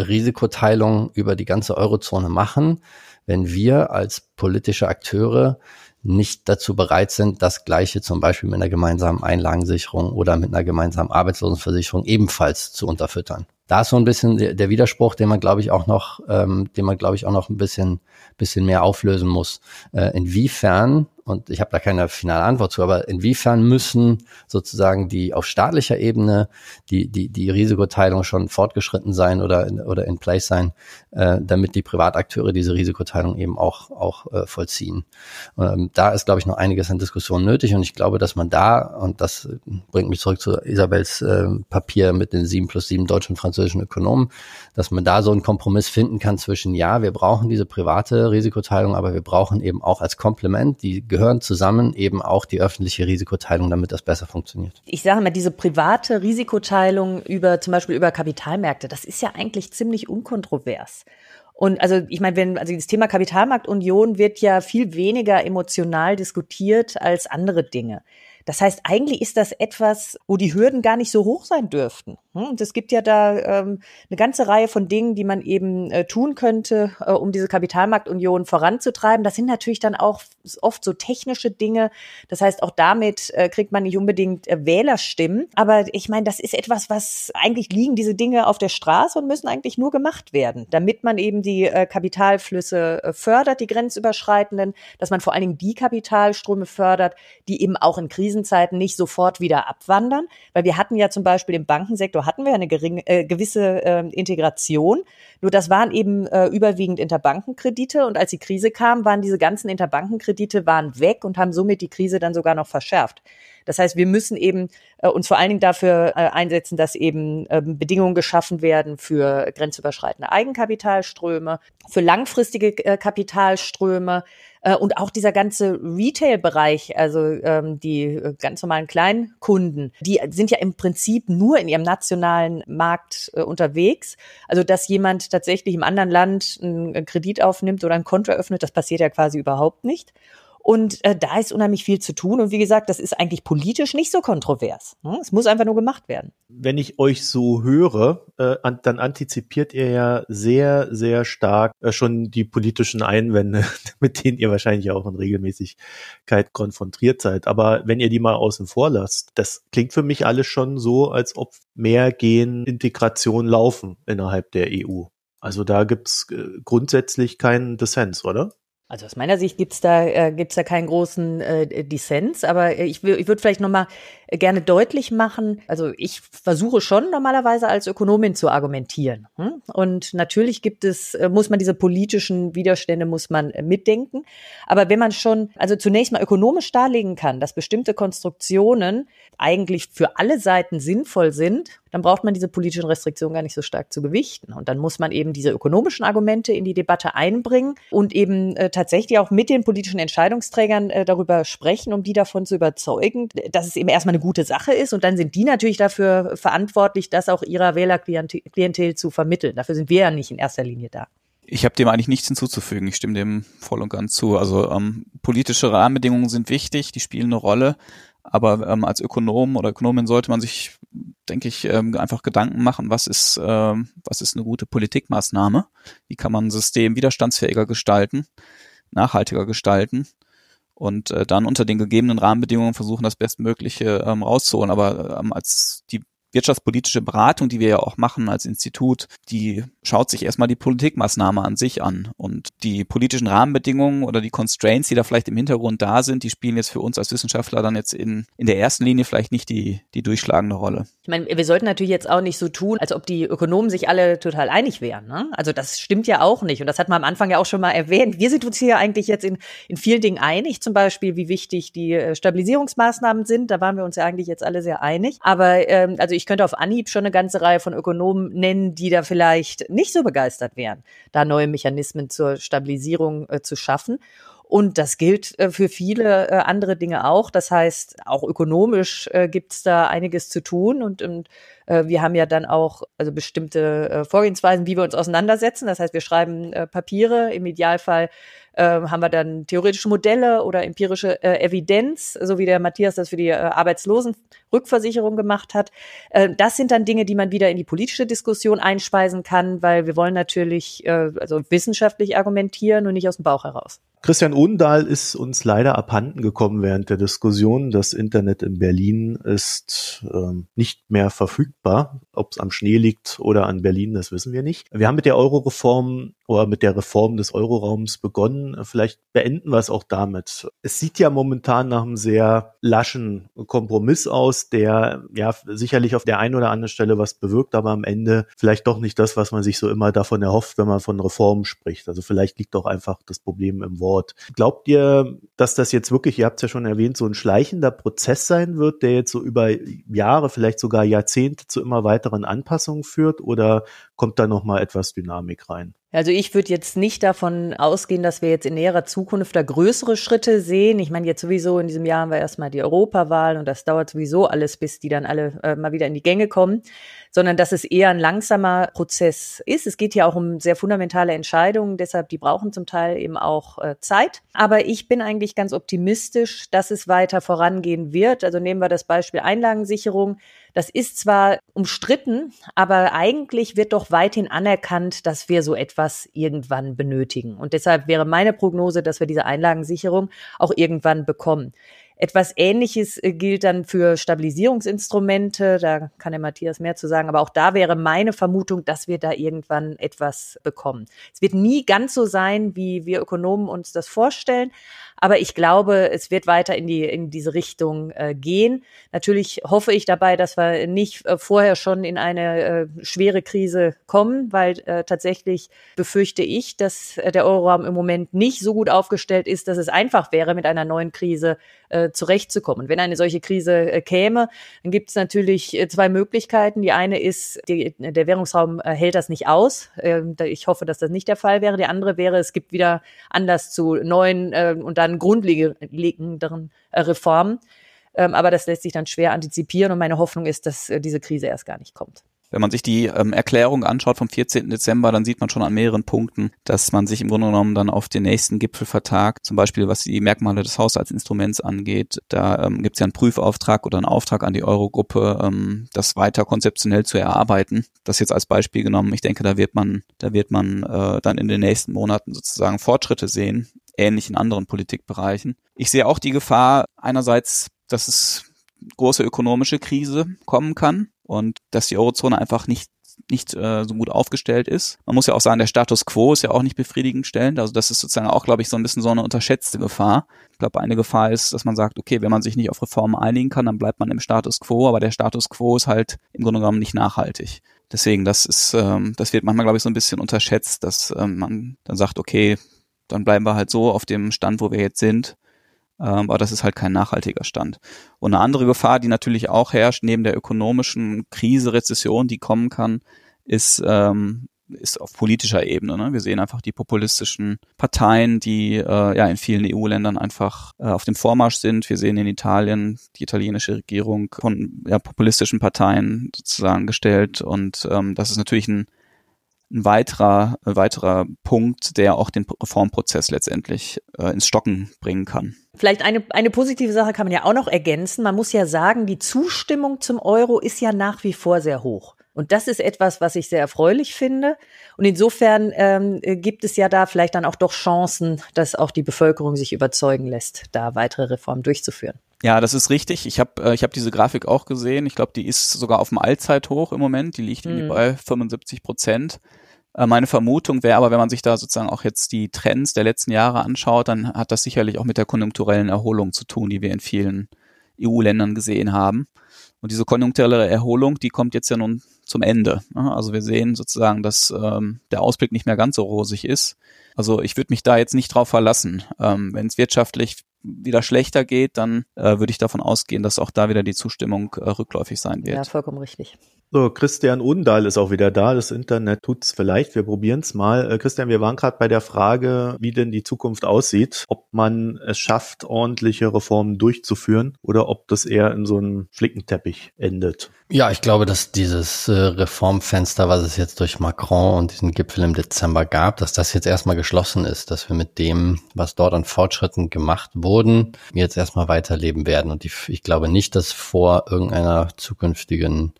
Risikoteilung über die ganze Eurozone machen, wenn wir als politische Akteure nicht dazu bereit sind, das Gleiche zum Beispiel mit einer gemeinsamen Einlagensicherung oder mit einer gemeinsamen Arbeitslosenversicherung ebenfalls zu unterfüttern. Da ist so ein bisschen der, der Widerspruch, den man glaube ich auch noch, ähm, den man glaube ich auch noch ein bisschen, bisschen mehr auflösen muss. Äh, inwiefern und ich habe da keine finale Antwort zu, aber inwiefern müssen sozusagen die auf staatlicher Ebene die, die, die Risikoteilung schon fortgeschritten sein oder, in, oder in place sein, äh, damit die Privatakteure diese Risikoteilung eben auch, auch äh, vollziehen. Ähm, da ist, glaube ich, noch einiges an Diskussion nötig und ich glaube, dass man da, und das bringt mich zurück zu Isabels äh, Papier mit den sieben plus sieben deutschen und französischen Ökonomen, dass man da so einen Kompromiss finden kann zwischen, ja, wir brauchen diese private Risikoteilung, aber wir brauchen eben auch als Komplement, die gehören zusammen, eben auch die öffentliche Risikoteilung, damit das besser funktioniert. Ich sage mal, diese private Risikoteilung über zum Beispiel über Kapitalmärkte, das ist ja eigentlich ziemlich unkontrovers. Und also ich meine, wenn also das Thema Kapitalmarktunion wird ja viel weniger emotional diskutiert als andere Dinge. Das heißt, eigentlich ist das etwas, wo die Hürden gar nicht so hoch sein dürften. Hm? Und es gibt ja da ähm, eine ganze Reihe von Dingen, die man eben äh, tun könnte, äh, um diese Kapitalmarktunion voranzutreiben. Das sind natürlich dann auch oft so technische Dinge. Das heißt, auch damit äh, kriegt man nicht unbedingt äh, Wählerstimmen. Aber ich meine, das ist etwas, was eigentlich liegen diese Dinge auf der Straße und müssen eigentlich nur gemacht werden, damit man eben die äh, Kapitalflüsse äh, fördert, die grenzüberschreitenden, dass man vor allen Dingen die Kapitalströme fördert, die eben auch in Krisenzeiten nicht sofort wieder abwandern. Weil wir hatten ja zum Beispiel im Bankensektor Sektor hatten wir eine geringe, äh, gewisse äh, Integration. Nur das waren eben äh, überwiegend Interbankenkredite und als die Krise kam, waren diese ganzen Interbankenkredite waren weg und haben somit die Krise dann sogar noch verschärft. Das heißt, wir müssen eben äh, uns vor allen Dingen dafür äh, einsetzen, dass eben ähm, Bedingungen geschaffen werden für grenzüberschreitende Eigenkapitalströme, für langfristige äh, Kapitalströme, äh, und auch dieser ganze Retail-Bereich, also ähm, die äh, ganz normalen Kleinkunden, die sind ja im Prinzip nur in ihrem nationalen Markt äh, unterwegs. Also dass jemand tatsächlich im anderen Land einen Kredit aufnimmt oder ein Konto eröffnet, das passiert ja quasi überhaupt nicht. Und äh, da ist unheimlich viel zu tun. Und wie gesagt, das ist eigentlich politisch nicht so kontrovers. Ne? Es muss einfach nur gemacht werden. Wenn ich euch so höre, äh, an, dann antizipiert ihr ja sehr, sehr stark äh, schon die politischen Einwände, mit denen ihr wahrscheinlich auch in Regelmäßigkeit konfrontiert seid. Aber wenn ihr die mal außen vor lasst, das klingt für mich alles schon so, als ob mehr Gen-Integration laufen innerhalb der EU. Also da gibt's äh, grundsätzlich keinen Dissens, oder? Also aus meiner Sicht gibt's da, äh, gibt's da keinen großen äh, Dissens, aber ich, ich würde vielleicht nochmal gerne deutlich machen, also ich versuche schon normalerweise als Ökonomin zu argumentieren. Hm? Und natürlich gibt es, äh, muss man diese politischen Widerstände, muss man äh, mitdenken. Aber wenn man schon, also zunächst mal ökonomisch darlegen kann, dass bestimmte Konstruktionen eigentlich für alle Seiten sinnvoll sind, dann braucht man diese politischen Restriktionen gar nicht so stark zu gewichten. Und dann muss man eben diese ökonomischen Argumente in die Debatte einbringen und eben äh, tatsächlich auch mit den politischen Entscheidungsträgern äh, darüber sprechen, um die davon zu überzeugen, dass es eben erstmal eine gute Sache ist. Und dann sind die natürlich dafür verantwortlich, das auch ihrer Wählerklientel zu vermitteln. Dafür sind wir ja nicht in erster Linie da. Ich habe dem eigentlich nichts hinzuzufügen. Ich stimme dem voll und ganz zu. Also ähm, politische Rahmenbedingungen sind wichtig, die spielen eine Rolle. Aber ähm, als Ökonom oder Ökonomin sollte man sich, denke ich, ähm, einfach Gedanken machen, was ist, ähm, was ist eine gute Politikmaßnahme? Wie kann man ein System widerstandsfähiger gestalten, nachhaltiger gestalten? Und äh, dann unter den gegebenen Rahmenbedingungen versuchen, das Bestmögliche ähm, rauszuholen. Aber ähm, als die wirtschaftspolitische Beratung, die wir ja auch machen als Institut, die schaut sich erstmal die Politikmaßnahme an sich an. Und die politischen Rahmenbedingungen oder die Constraints, die da vielleicht im Hintergrund da sind, die spielen jetzt für uns als Wissenschaftler dann jetzt in, in der ersten Linie vielleicht nicht die, die durchschlagende Rolle. Ich meine, wir sollten natürlich jetzt auch nicht so tun, als ob die Ökonomen sich alle total einig wären. Ne? Also das stimmt ja auch nicht. Und das hat man am Anfang ja auch schon mal erwähnt. Wir sind uns hier eigentlich jetzt in, in vielen Dingen einig, zum Beispiel, wie wichtig die äh, Stabilisierungsmaßnahmen sind. Da waren wir uns ja eigentlich jetzt alle sehr einig. Aber ähm, also ich könnte auf Anhieb schon eine ganze Reihe von Ökonomen nennen, die da vielleicht nicht so begeistert wären, da neue Mechanismen zur Stabilisierung äh, zu schaffen. Und das gilt äh, für viele äh, andere Dinge auch. Das heißt, auch ökonomisch äh, gibt es da einiges zu tun. Und, und äh, wir haben ja dann auch also bestimmte äh, Vorgehensweisen, wie wir uns auseinandersetzen. Das heißt, wir schreiben äh, Papiere. Im Idealfall äh, haben wir dann theoretische Modelle oder empirische Evidenz, so wie der Matthias das für die Arbeitslosenrückversicherung gemacht hat. Das sind dann Dinge, die man wieder in die politische Diskussion einspeisen kann, weil wir wollen natürlich also wissenschaftlich argumentieren und nicht aus dem Bauch heraus. Christian Ohndahl ist uns leider abhanden gekommen während der Diskussion. Das Internet in Berlin ist ähm, nicht mehr verfügbar. Ob es am Schnee liegt oder an Berlin, das wissen wir nicht. Wir haben mit der Euro-Reform oder mit der Reform des Euroraums begonnen. Vielleicht beenden wir es auch damit. Es sieht ja momentan nach einem sehr laschen Kompromiss aus, der ja sicherlich auf der einen oder anderen Stelle was bewirkt, aber am Ende vielleicht doch nicht das, was man sich so immer davon erhofft, wenn man von Reformen spricht. Also vielleicht liegt doch einfach das Problem im Wort. Glaubt ihr, dass das jetzt wirklich, ihr habt es ja schon erwähnt, so ein schleichender Prozess sein wird, der jetzt so über Jahre, vielleicht sogar Jahrzehnte zu immer weiteren Anpassungen führt oder kommt da noch mal etwas Dynamik rein? Also ich würde jetzt nicht davon ausgehen, dass wir jetzt in näherer Zukunft da größere Schritte sehen. Ich meine, jetzt sowieso in diesem Jahr haben wir erstmal die Europawahl und das dauert sowieso alles, bis die dann alle äh, mal wieder in die Gänge kommen, sondern dass es eher ein langsamer Prozess ist. Es geht ja auch um sehr fundamentale Entscheidungen, deshalb die brauchen zum Teil eben auch äh, Zeit. Aber ich bin eigentlich ganz optimistisch, dass es weiter vorangehen wird. Also nehmen wir das Beispiel Einlagensicherung. Das ist zwar umstritten, aber eigentlich wird doch weithin anerkannt, dass wir so etwas irgendwann benötigen. Und deshalb wäre meine Prognose, dass wir diese Einlagensicherung auch irgendwann bekommen. Etwas Ähnliches äh, gilt dann für Stabilisierungsinstrumente. Da kann der Matthias mehr zu sagen. Aber auch da wäre meine Vermutung, dass wir da irgendwann etwas bekommen. Es wird nie ganz so sein, wie wir Ökonomen uns das vorstellen. Aber ich glaube, es wird weiter in die in diese Richtung äh, gehen. Natürlich hoffe ich dabei, dass wir nicht äh, vorher schon in eine äh, schwere Krise kommen, weil äh, tatsächlich befürchte ich, dass äh, der Euroraum im Moment nicht so gut aufgestellt ist, dass es einfach wäre, mit einer neuen Krise äh, zurechtzukommen. wenn eine solche Krise äh, käme, dann gibt es natürlich äh, zwei Möglichkeiten. Die eine ist, die, der Währungsraum äh, hält das nicht aus. Äh, ich hoffe, dass das nicht der Fall wäre. Die andere wäre, es gibt wieder Anlass zu neuen äh, und dann grundlegenderen äh, Reformen. Ähm, aber das lässt sich dann schwer antizipieren und meine Hoffnung ist, dass äh, diese Krise erst gar nicht kommt. Wenn man sich die ähm, Erklärung anschaut vom 14. Dezember, dann sieht man schon an mehreren Punkten, dass man sich im Grunde genommen dann auf den nächsten Gipfel vertagt. Zum Beispiel, was die Merkmale des Haushaltsinstruments angeht. Da ähm, gibt es ja einen Prüfauftrag oder einen Auftrag an die Eurogruppe, ähm, das weiter konzeptionell zu erarbeiten. Das jetzt als Beispiel genommen. Ich denke, da wird man, da wird man äh, dann in den nächsten Monaten sozusagen Fortschritte sehen, ähnlich in anderen Politikbereichen. Ich sehe auch die Gefahr einerseits, dass es große ökonomische Krise kommen kann und dass die Eurozone einfach nicht nicht äh, so gut aufgestellt ist. Man muss ja auch sagen, der Status quo ist ja auch nicht befriedigend stellend. Also das ist sozusagen auch, glaube ich, so ein bisschen so eine unterschätzte Gefahr. Ich glaube, eine Gefahr ist, dass man sagt, okay, wenn man sich nicht auf Reformen einigen kann, dann bleibt man im Status quo, aber der Status quo ist halt im Grunde genommen nicht nachhaltig. Deswegen, das ist, ähm, das wird manchmal, glaube ich, so ein bisschen unterschätzt, dass ähm, man dann sagt, okay, dann bleiben wir halt so auf dem Stand, wo wir jetzt sind ähm, aber das ist halt kein nachhaltiger Stand. Und eine andere Gefahr, die natürlich auch herrscht, neben der ökonomischen Krise, Rezession, die kommen kann, ist, ähm, ist auf politischer Ebene. Ne? Wir sehen einfach die populistischen Parteien, die äh, ja in vielen EU-Ländern einfach äh, auf dem Vormarsch sind. Wir sehen in Italien die italienische Regierung von ja, populistischen Parteien sozusagen gestellt und ähm, das ist natürlich ein ein weiterer, ein weiterer Punkt, der auch den Reformprozess letztendlich äh, ins Stocken bringen kann. Vielleicht eine, eine positive Sache kann man ja auch noch ergänzen. Man muss ja sagen, die Zustimmung zum Euro ist ja nach wie vor sehr hoch. Und das ist etwas, was ich sehr erfreulich finde. Und insofern ähm, gibt es ja da vielleicht dann auch doch Chancen, dass auch die Bevölkerung sich überzeugen lässt, da weitere Reformen durchzuführen. Ja, das ist richtig. Ich habe äh, ich hab diese Grafik auch gesehen. Ich glaube, die ist sogar auf dem Allzeithoch im Moment. Die liegt mhm. bei 75 Prozent. Äh, meine Vermutung wäre aber, wenn man sich da sozusagen auch jetzt die Trends der letzten Jahre anschaut, dann hat das sicherlich auch mit der konjunkturellen Erholung zu tun, die wir in vielen EU-Ländern gesehen haben. Und diese konjunkturelle Erholung, die kommt jetzt ja nun zum Ende. Also wir sehen sozusagen, dass ähm, der Ausblick nicht mehr ganz so rosig ist. Also ich würde mich da jetzt nicht drauf verlassen. Ähm, Wenn es wirtschaftlich wieder schlechter geht, dann äh, würde ich davon ausgehen, dass auch da wieder die Zustimmung äh, rückläufig sein wird. Ja, vollkommen richtig. So, Christian Undahl ist auch wieder da. Das Internet tut's vielleicht. Wir probieren's mal. Äh, Christian, wir waren gerade bei der Frage, wie denn die Zukunft aussieht, ob man es schafft, ordentliche Reformen durchzuführen oder ob das eher in so einem Flickenteppich endet. Ja, ich glaube, dass dieses äh, Reformfenster, was es jetzt durch Macron und diesen Gipfel im Dezember gab, dass das jetzt erstmal geschlossen ist, dass wir mit dem, was dort an Fortschritten gemacht wurden, jetzt erstmal weiterleben werden. Und ich, ich glaube nicht, dass vor irgendeiner zukünftigen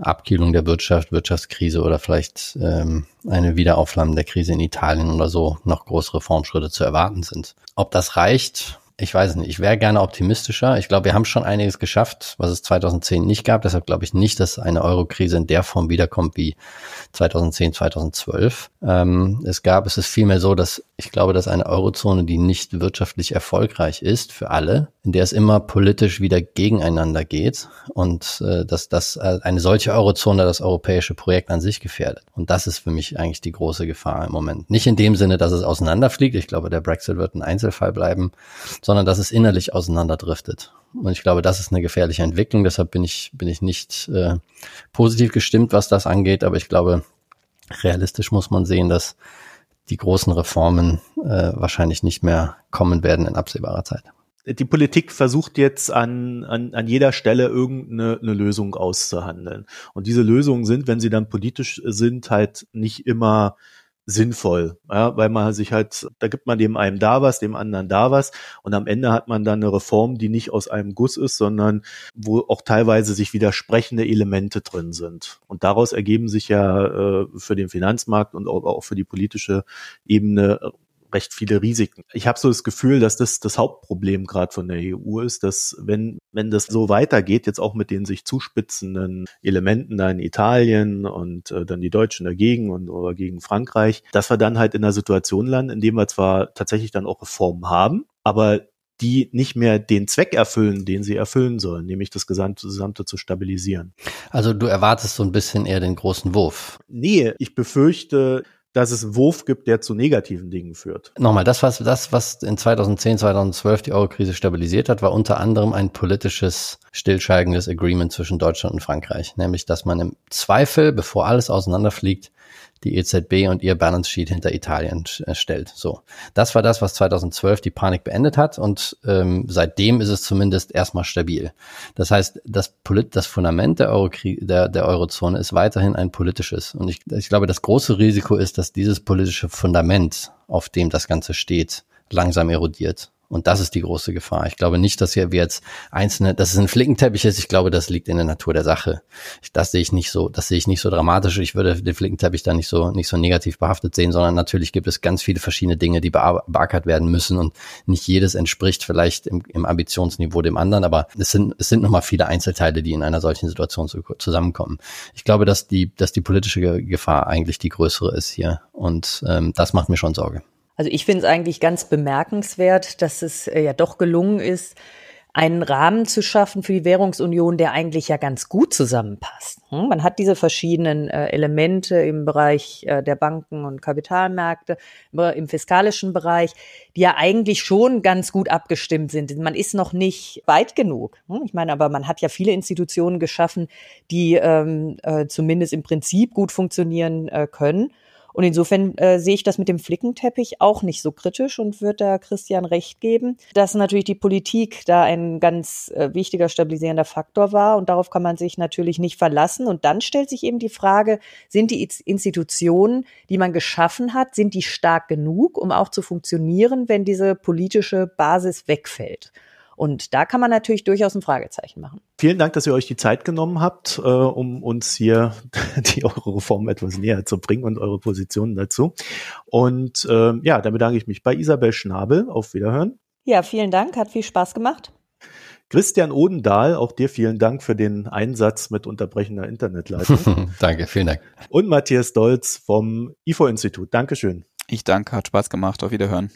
Abkühlung der Wirtschaft, Wirtschaftskrise oder vielleicht ähm, eine Wiederauflamm der Krise in Italien oder so noch größere Formschritte zu erwarten sind. Ob das reicht, ich weiß nicht, ich wäre gerne optimistischer. Ich glaube, wir haben schon einiges geschafft, was es 2010 nicht gab. Deshalb glaube ich nicht, dass eine Euro-Krise in der Form wiederkommt wie 2010, 2012. Ähm, es gab, es ist vielmehr so, dass ich glaube, dass eine Eurozone, die nicht wirtschaftlich erfolgreich ist für alle, in der es immer politisch wieder gegeneinander geht und äh, dass das äh, eine solche Eurozone das europäische Projekt an sich gefährdet. Und das ist für mich eigentlich die große Gefahr im Moment. Nicht in dem Sinne, dass es auseinanderfliegt. Ich glaube, der Brexit wird ein Einzelfall bleiben, sondern dass es innerlich auseinanderdriftet. Und ich glaube, das ist eine gefährliche Entwicklung. Deshalb bin ich, bin ich nicht äh, positiv gestimmt, was das angeht. Aber ich glaube, realistisch muss man sehen, dass die großen Reformen äh, wahrscheinlich nicht mehr kommen werden in absehbarer Zeit die Politik versucht jetzt an, an, an jeder Stelle irgendeine eine Lösung auszuhandeln. Und diese Lösungen sind, wenn sie dann politisch sind, halt nicht immer sinnvoll, ja, weil man sich halt, da gibt man dem einen da was, dem anderen da was und am Ende hat man dann eine Reform, die nicht aus einem Guss ist, sondern wo auch teilweise sich widersprechende Elemente drin sind. Und daraus ergeben sich ja äh, für den Finanzmarkt und auch, auch für die politische Ebene recht viele Risiken. Ich habe so das Gefühl, dass das das Hauptproblem gerade von der EU ist, dass wenn wenn das so weitergeht, jetzt auch mit den sich zuspitzenden Elementen da in Italien und äh, dann die Deutschen dagegen und oder gegen Frankreich, dass wir dann halt in einer Situation landen, in dem wir zwar tatsächlich dann auch Reformen haben, aber die nicht mehr den Zweck erfüllen, den sie erfüllen sollen, nämlich das Gesamte, Gesamte zu stabilisieren. Also du erwartest so ein bisschen eher den großen Wurf. Nee, ich befürchte, dass es Wurf gibt, der zu negativen Dingen führt. Nochmal, das was, das, was in 2010, 2012 die Euro-Krise stabilisiert hat, war unter anderem ein politisches, stillschweigendes Agreement zwischen Deutschland und Frankreich. Nämlich, dass man im Zweifel, bevor alles auseinanderfliegt, die EZB und ihr Balance Sheet hinter Italien äh, stellt. So, das war das, was 2012 die Panik beendet hat und ähm, seitdem ist es zumindest erstmal stabil. Das heißt, das, Polit das Fundament der, Euro der, der Eurozone ist weiterhin ein politisches und ich, ich glaube, das große Risiko ist, dass dieses politische Fundament, auf dem das Ganze steht, langsam erodiert. Und das ist die große Gefahr. Ich glaube nicht, dass wir jetzt einzelne, dass es ein Flickenteppich ist. Ich glaube, das liegt in der Natur der Sache. Das sehe ich nicht so, das sehe ich nicht so dramatisch. Ich würde den Flickenteppich da nicht so, nicht so negativ behaftet sehen, sondern natürlich gibt es ganz viele verschiedene Dinge, die beackert werden müssen und nicht jedes entspricht vielleicht im, im Ambitionsniveau dem anderen, aber es sind, es sind nochmal viele Einzelteile, die in einer solchen Situation zusammenkommen. Ich glaube, dass die, dass die politische Gefahr eigentlich die größere ist hier und ähm, das macht mir schon Sorge. Also ich finde es eigentlich ganz bemerkenswert, dass es äh, ja doch gelungen ist, einen Rahmen zu schaffen für die Währungsunion, der eigentlich ja ganz gut zusammenpasst. Hm? Man hat diese verschiedenen äh, Elemente im Bereich äh, der Banken und Kapitalmärkte, im fiskalischen Bereich, die ja eigentlich schon ganz gut abgestimmt sind. Man ist noch nicht weit genug. Hm? Ich meine, aber man hat ja viele Institutionen geschaffen, die ähm, äh, zumindest im Prinzip gut funktionieren können. Und insofern äh, sehe ich das mit dem Flickenteppich auch nicht so kritisch und würde da Christian recht geben, dass natürlich die Politik da ein ganz äh, wichtiger stabilisierender Faktor war und darauf kann man sich natürlich nicht verlassen. Und dann stellt sich eben die Frage, sind die Institutionen, die man geschaffen hat, sind die stark genug, um auch zu funktionieren, wenn diese politische Basis wegfällt? Und da kann man natürlich durchaus ein Fragezeichen machen. Vielen Dank, dass ihr euch die Zeit genommen habt, äh, um uns hier die eure Reform etwas näher zu bringen und eure Positionen dazu. Und äh, ja, dann bedanke ich mich bei Isabel Schnabel. Auf Wiederhören. Ja, vielen Dank, hat viel Spaß gemacht. Christian Odendahl, auch dir vielen Dank für den Einsatz mit unterbrechender Internetleitung. danke, vielen Dank. Und Matthias Dolz vom IFO-Institut. Dankeschön. Ich danke, hat Spaß gemacht. Auf Wiederhören.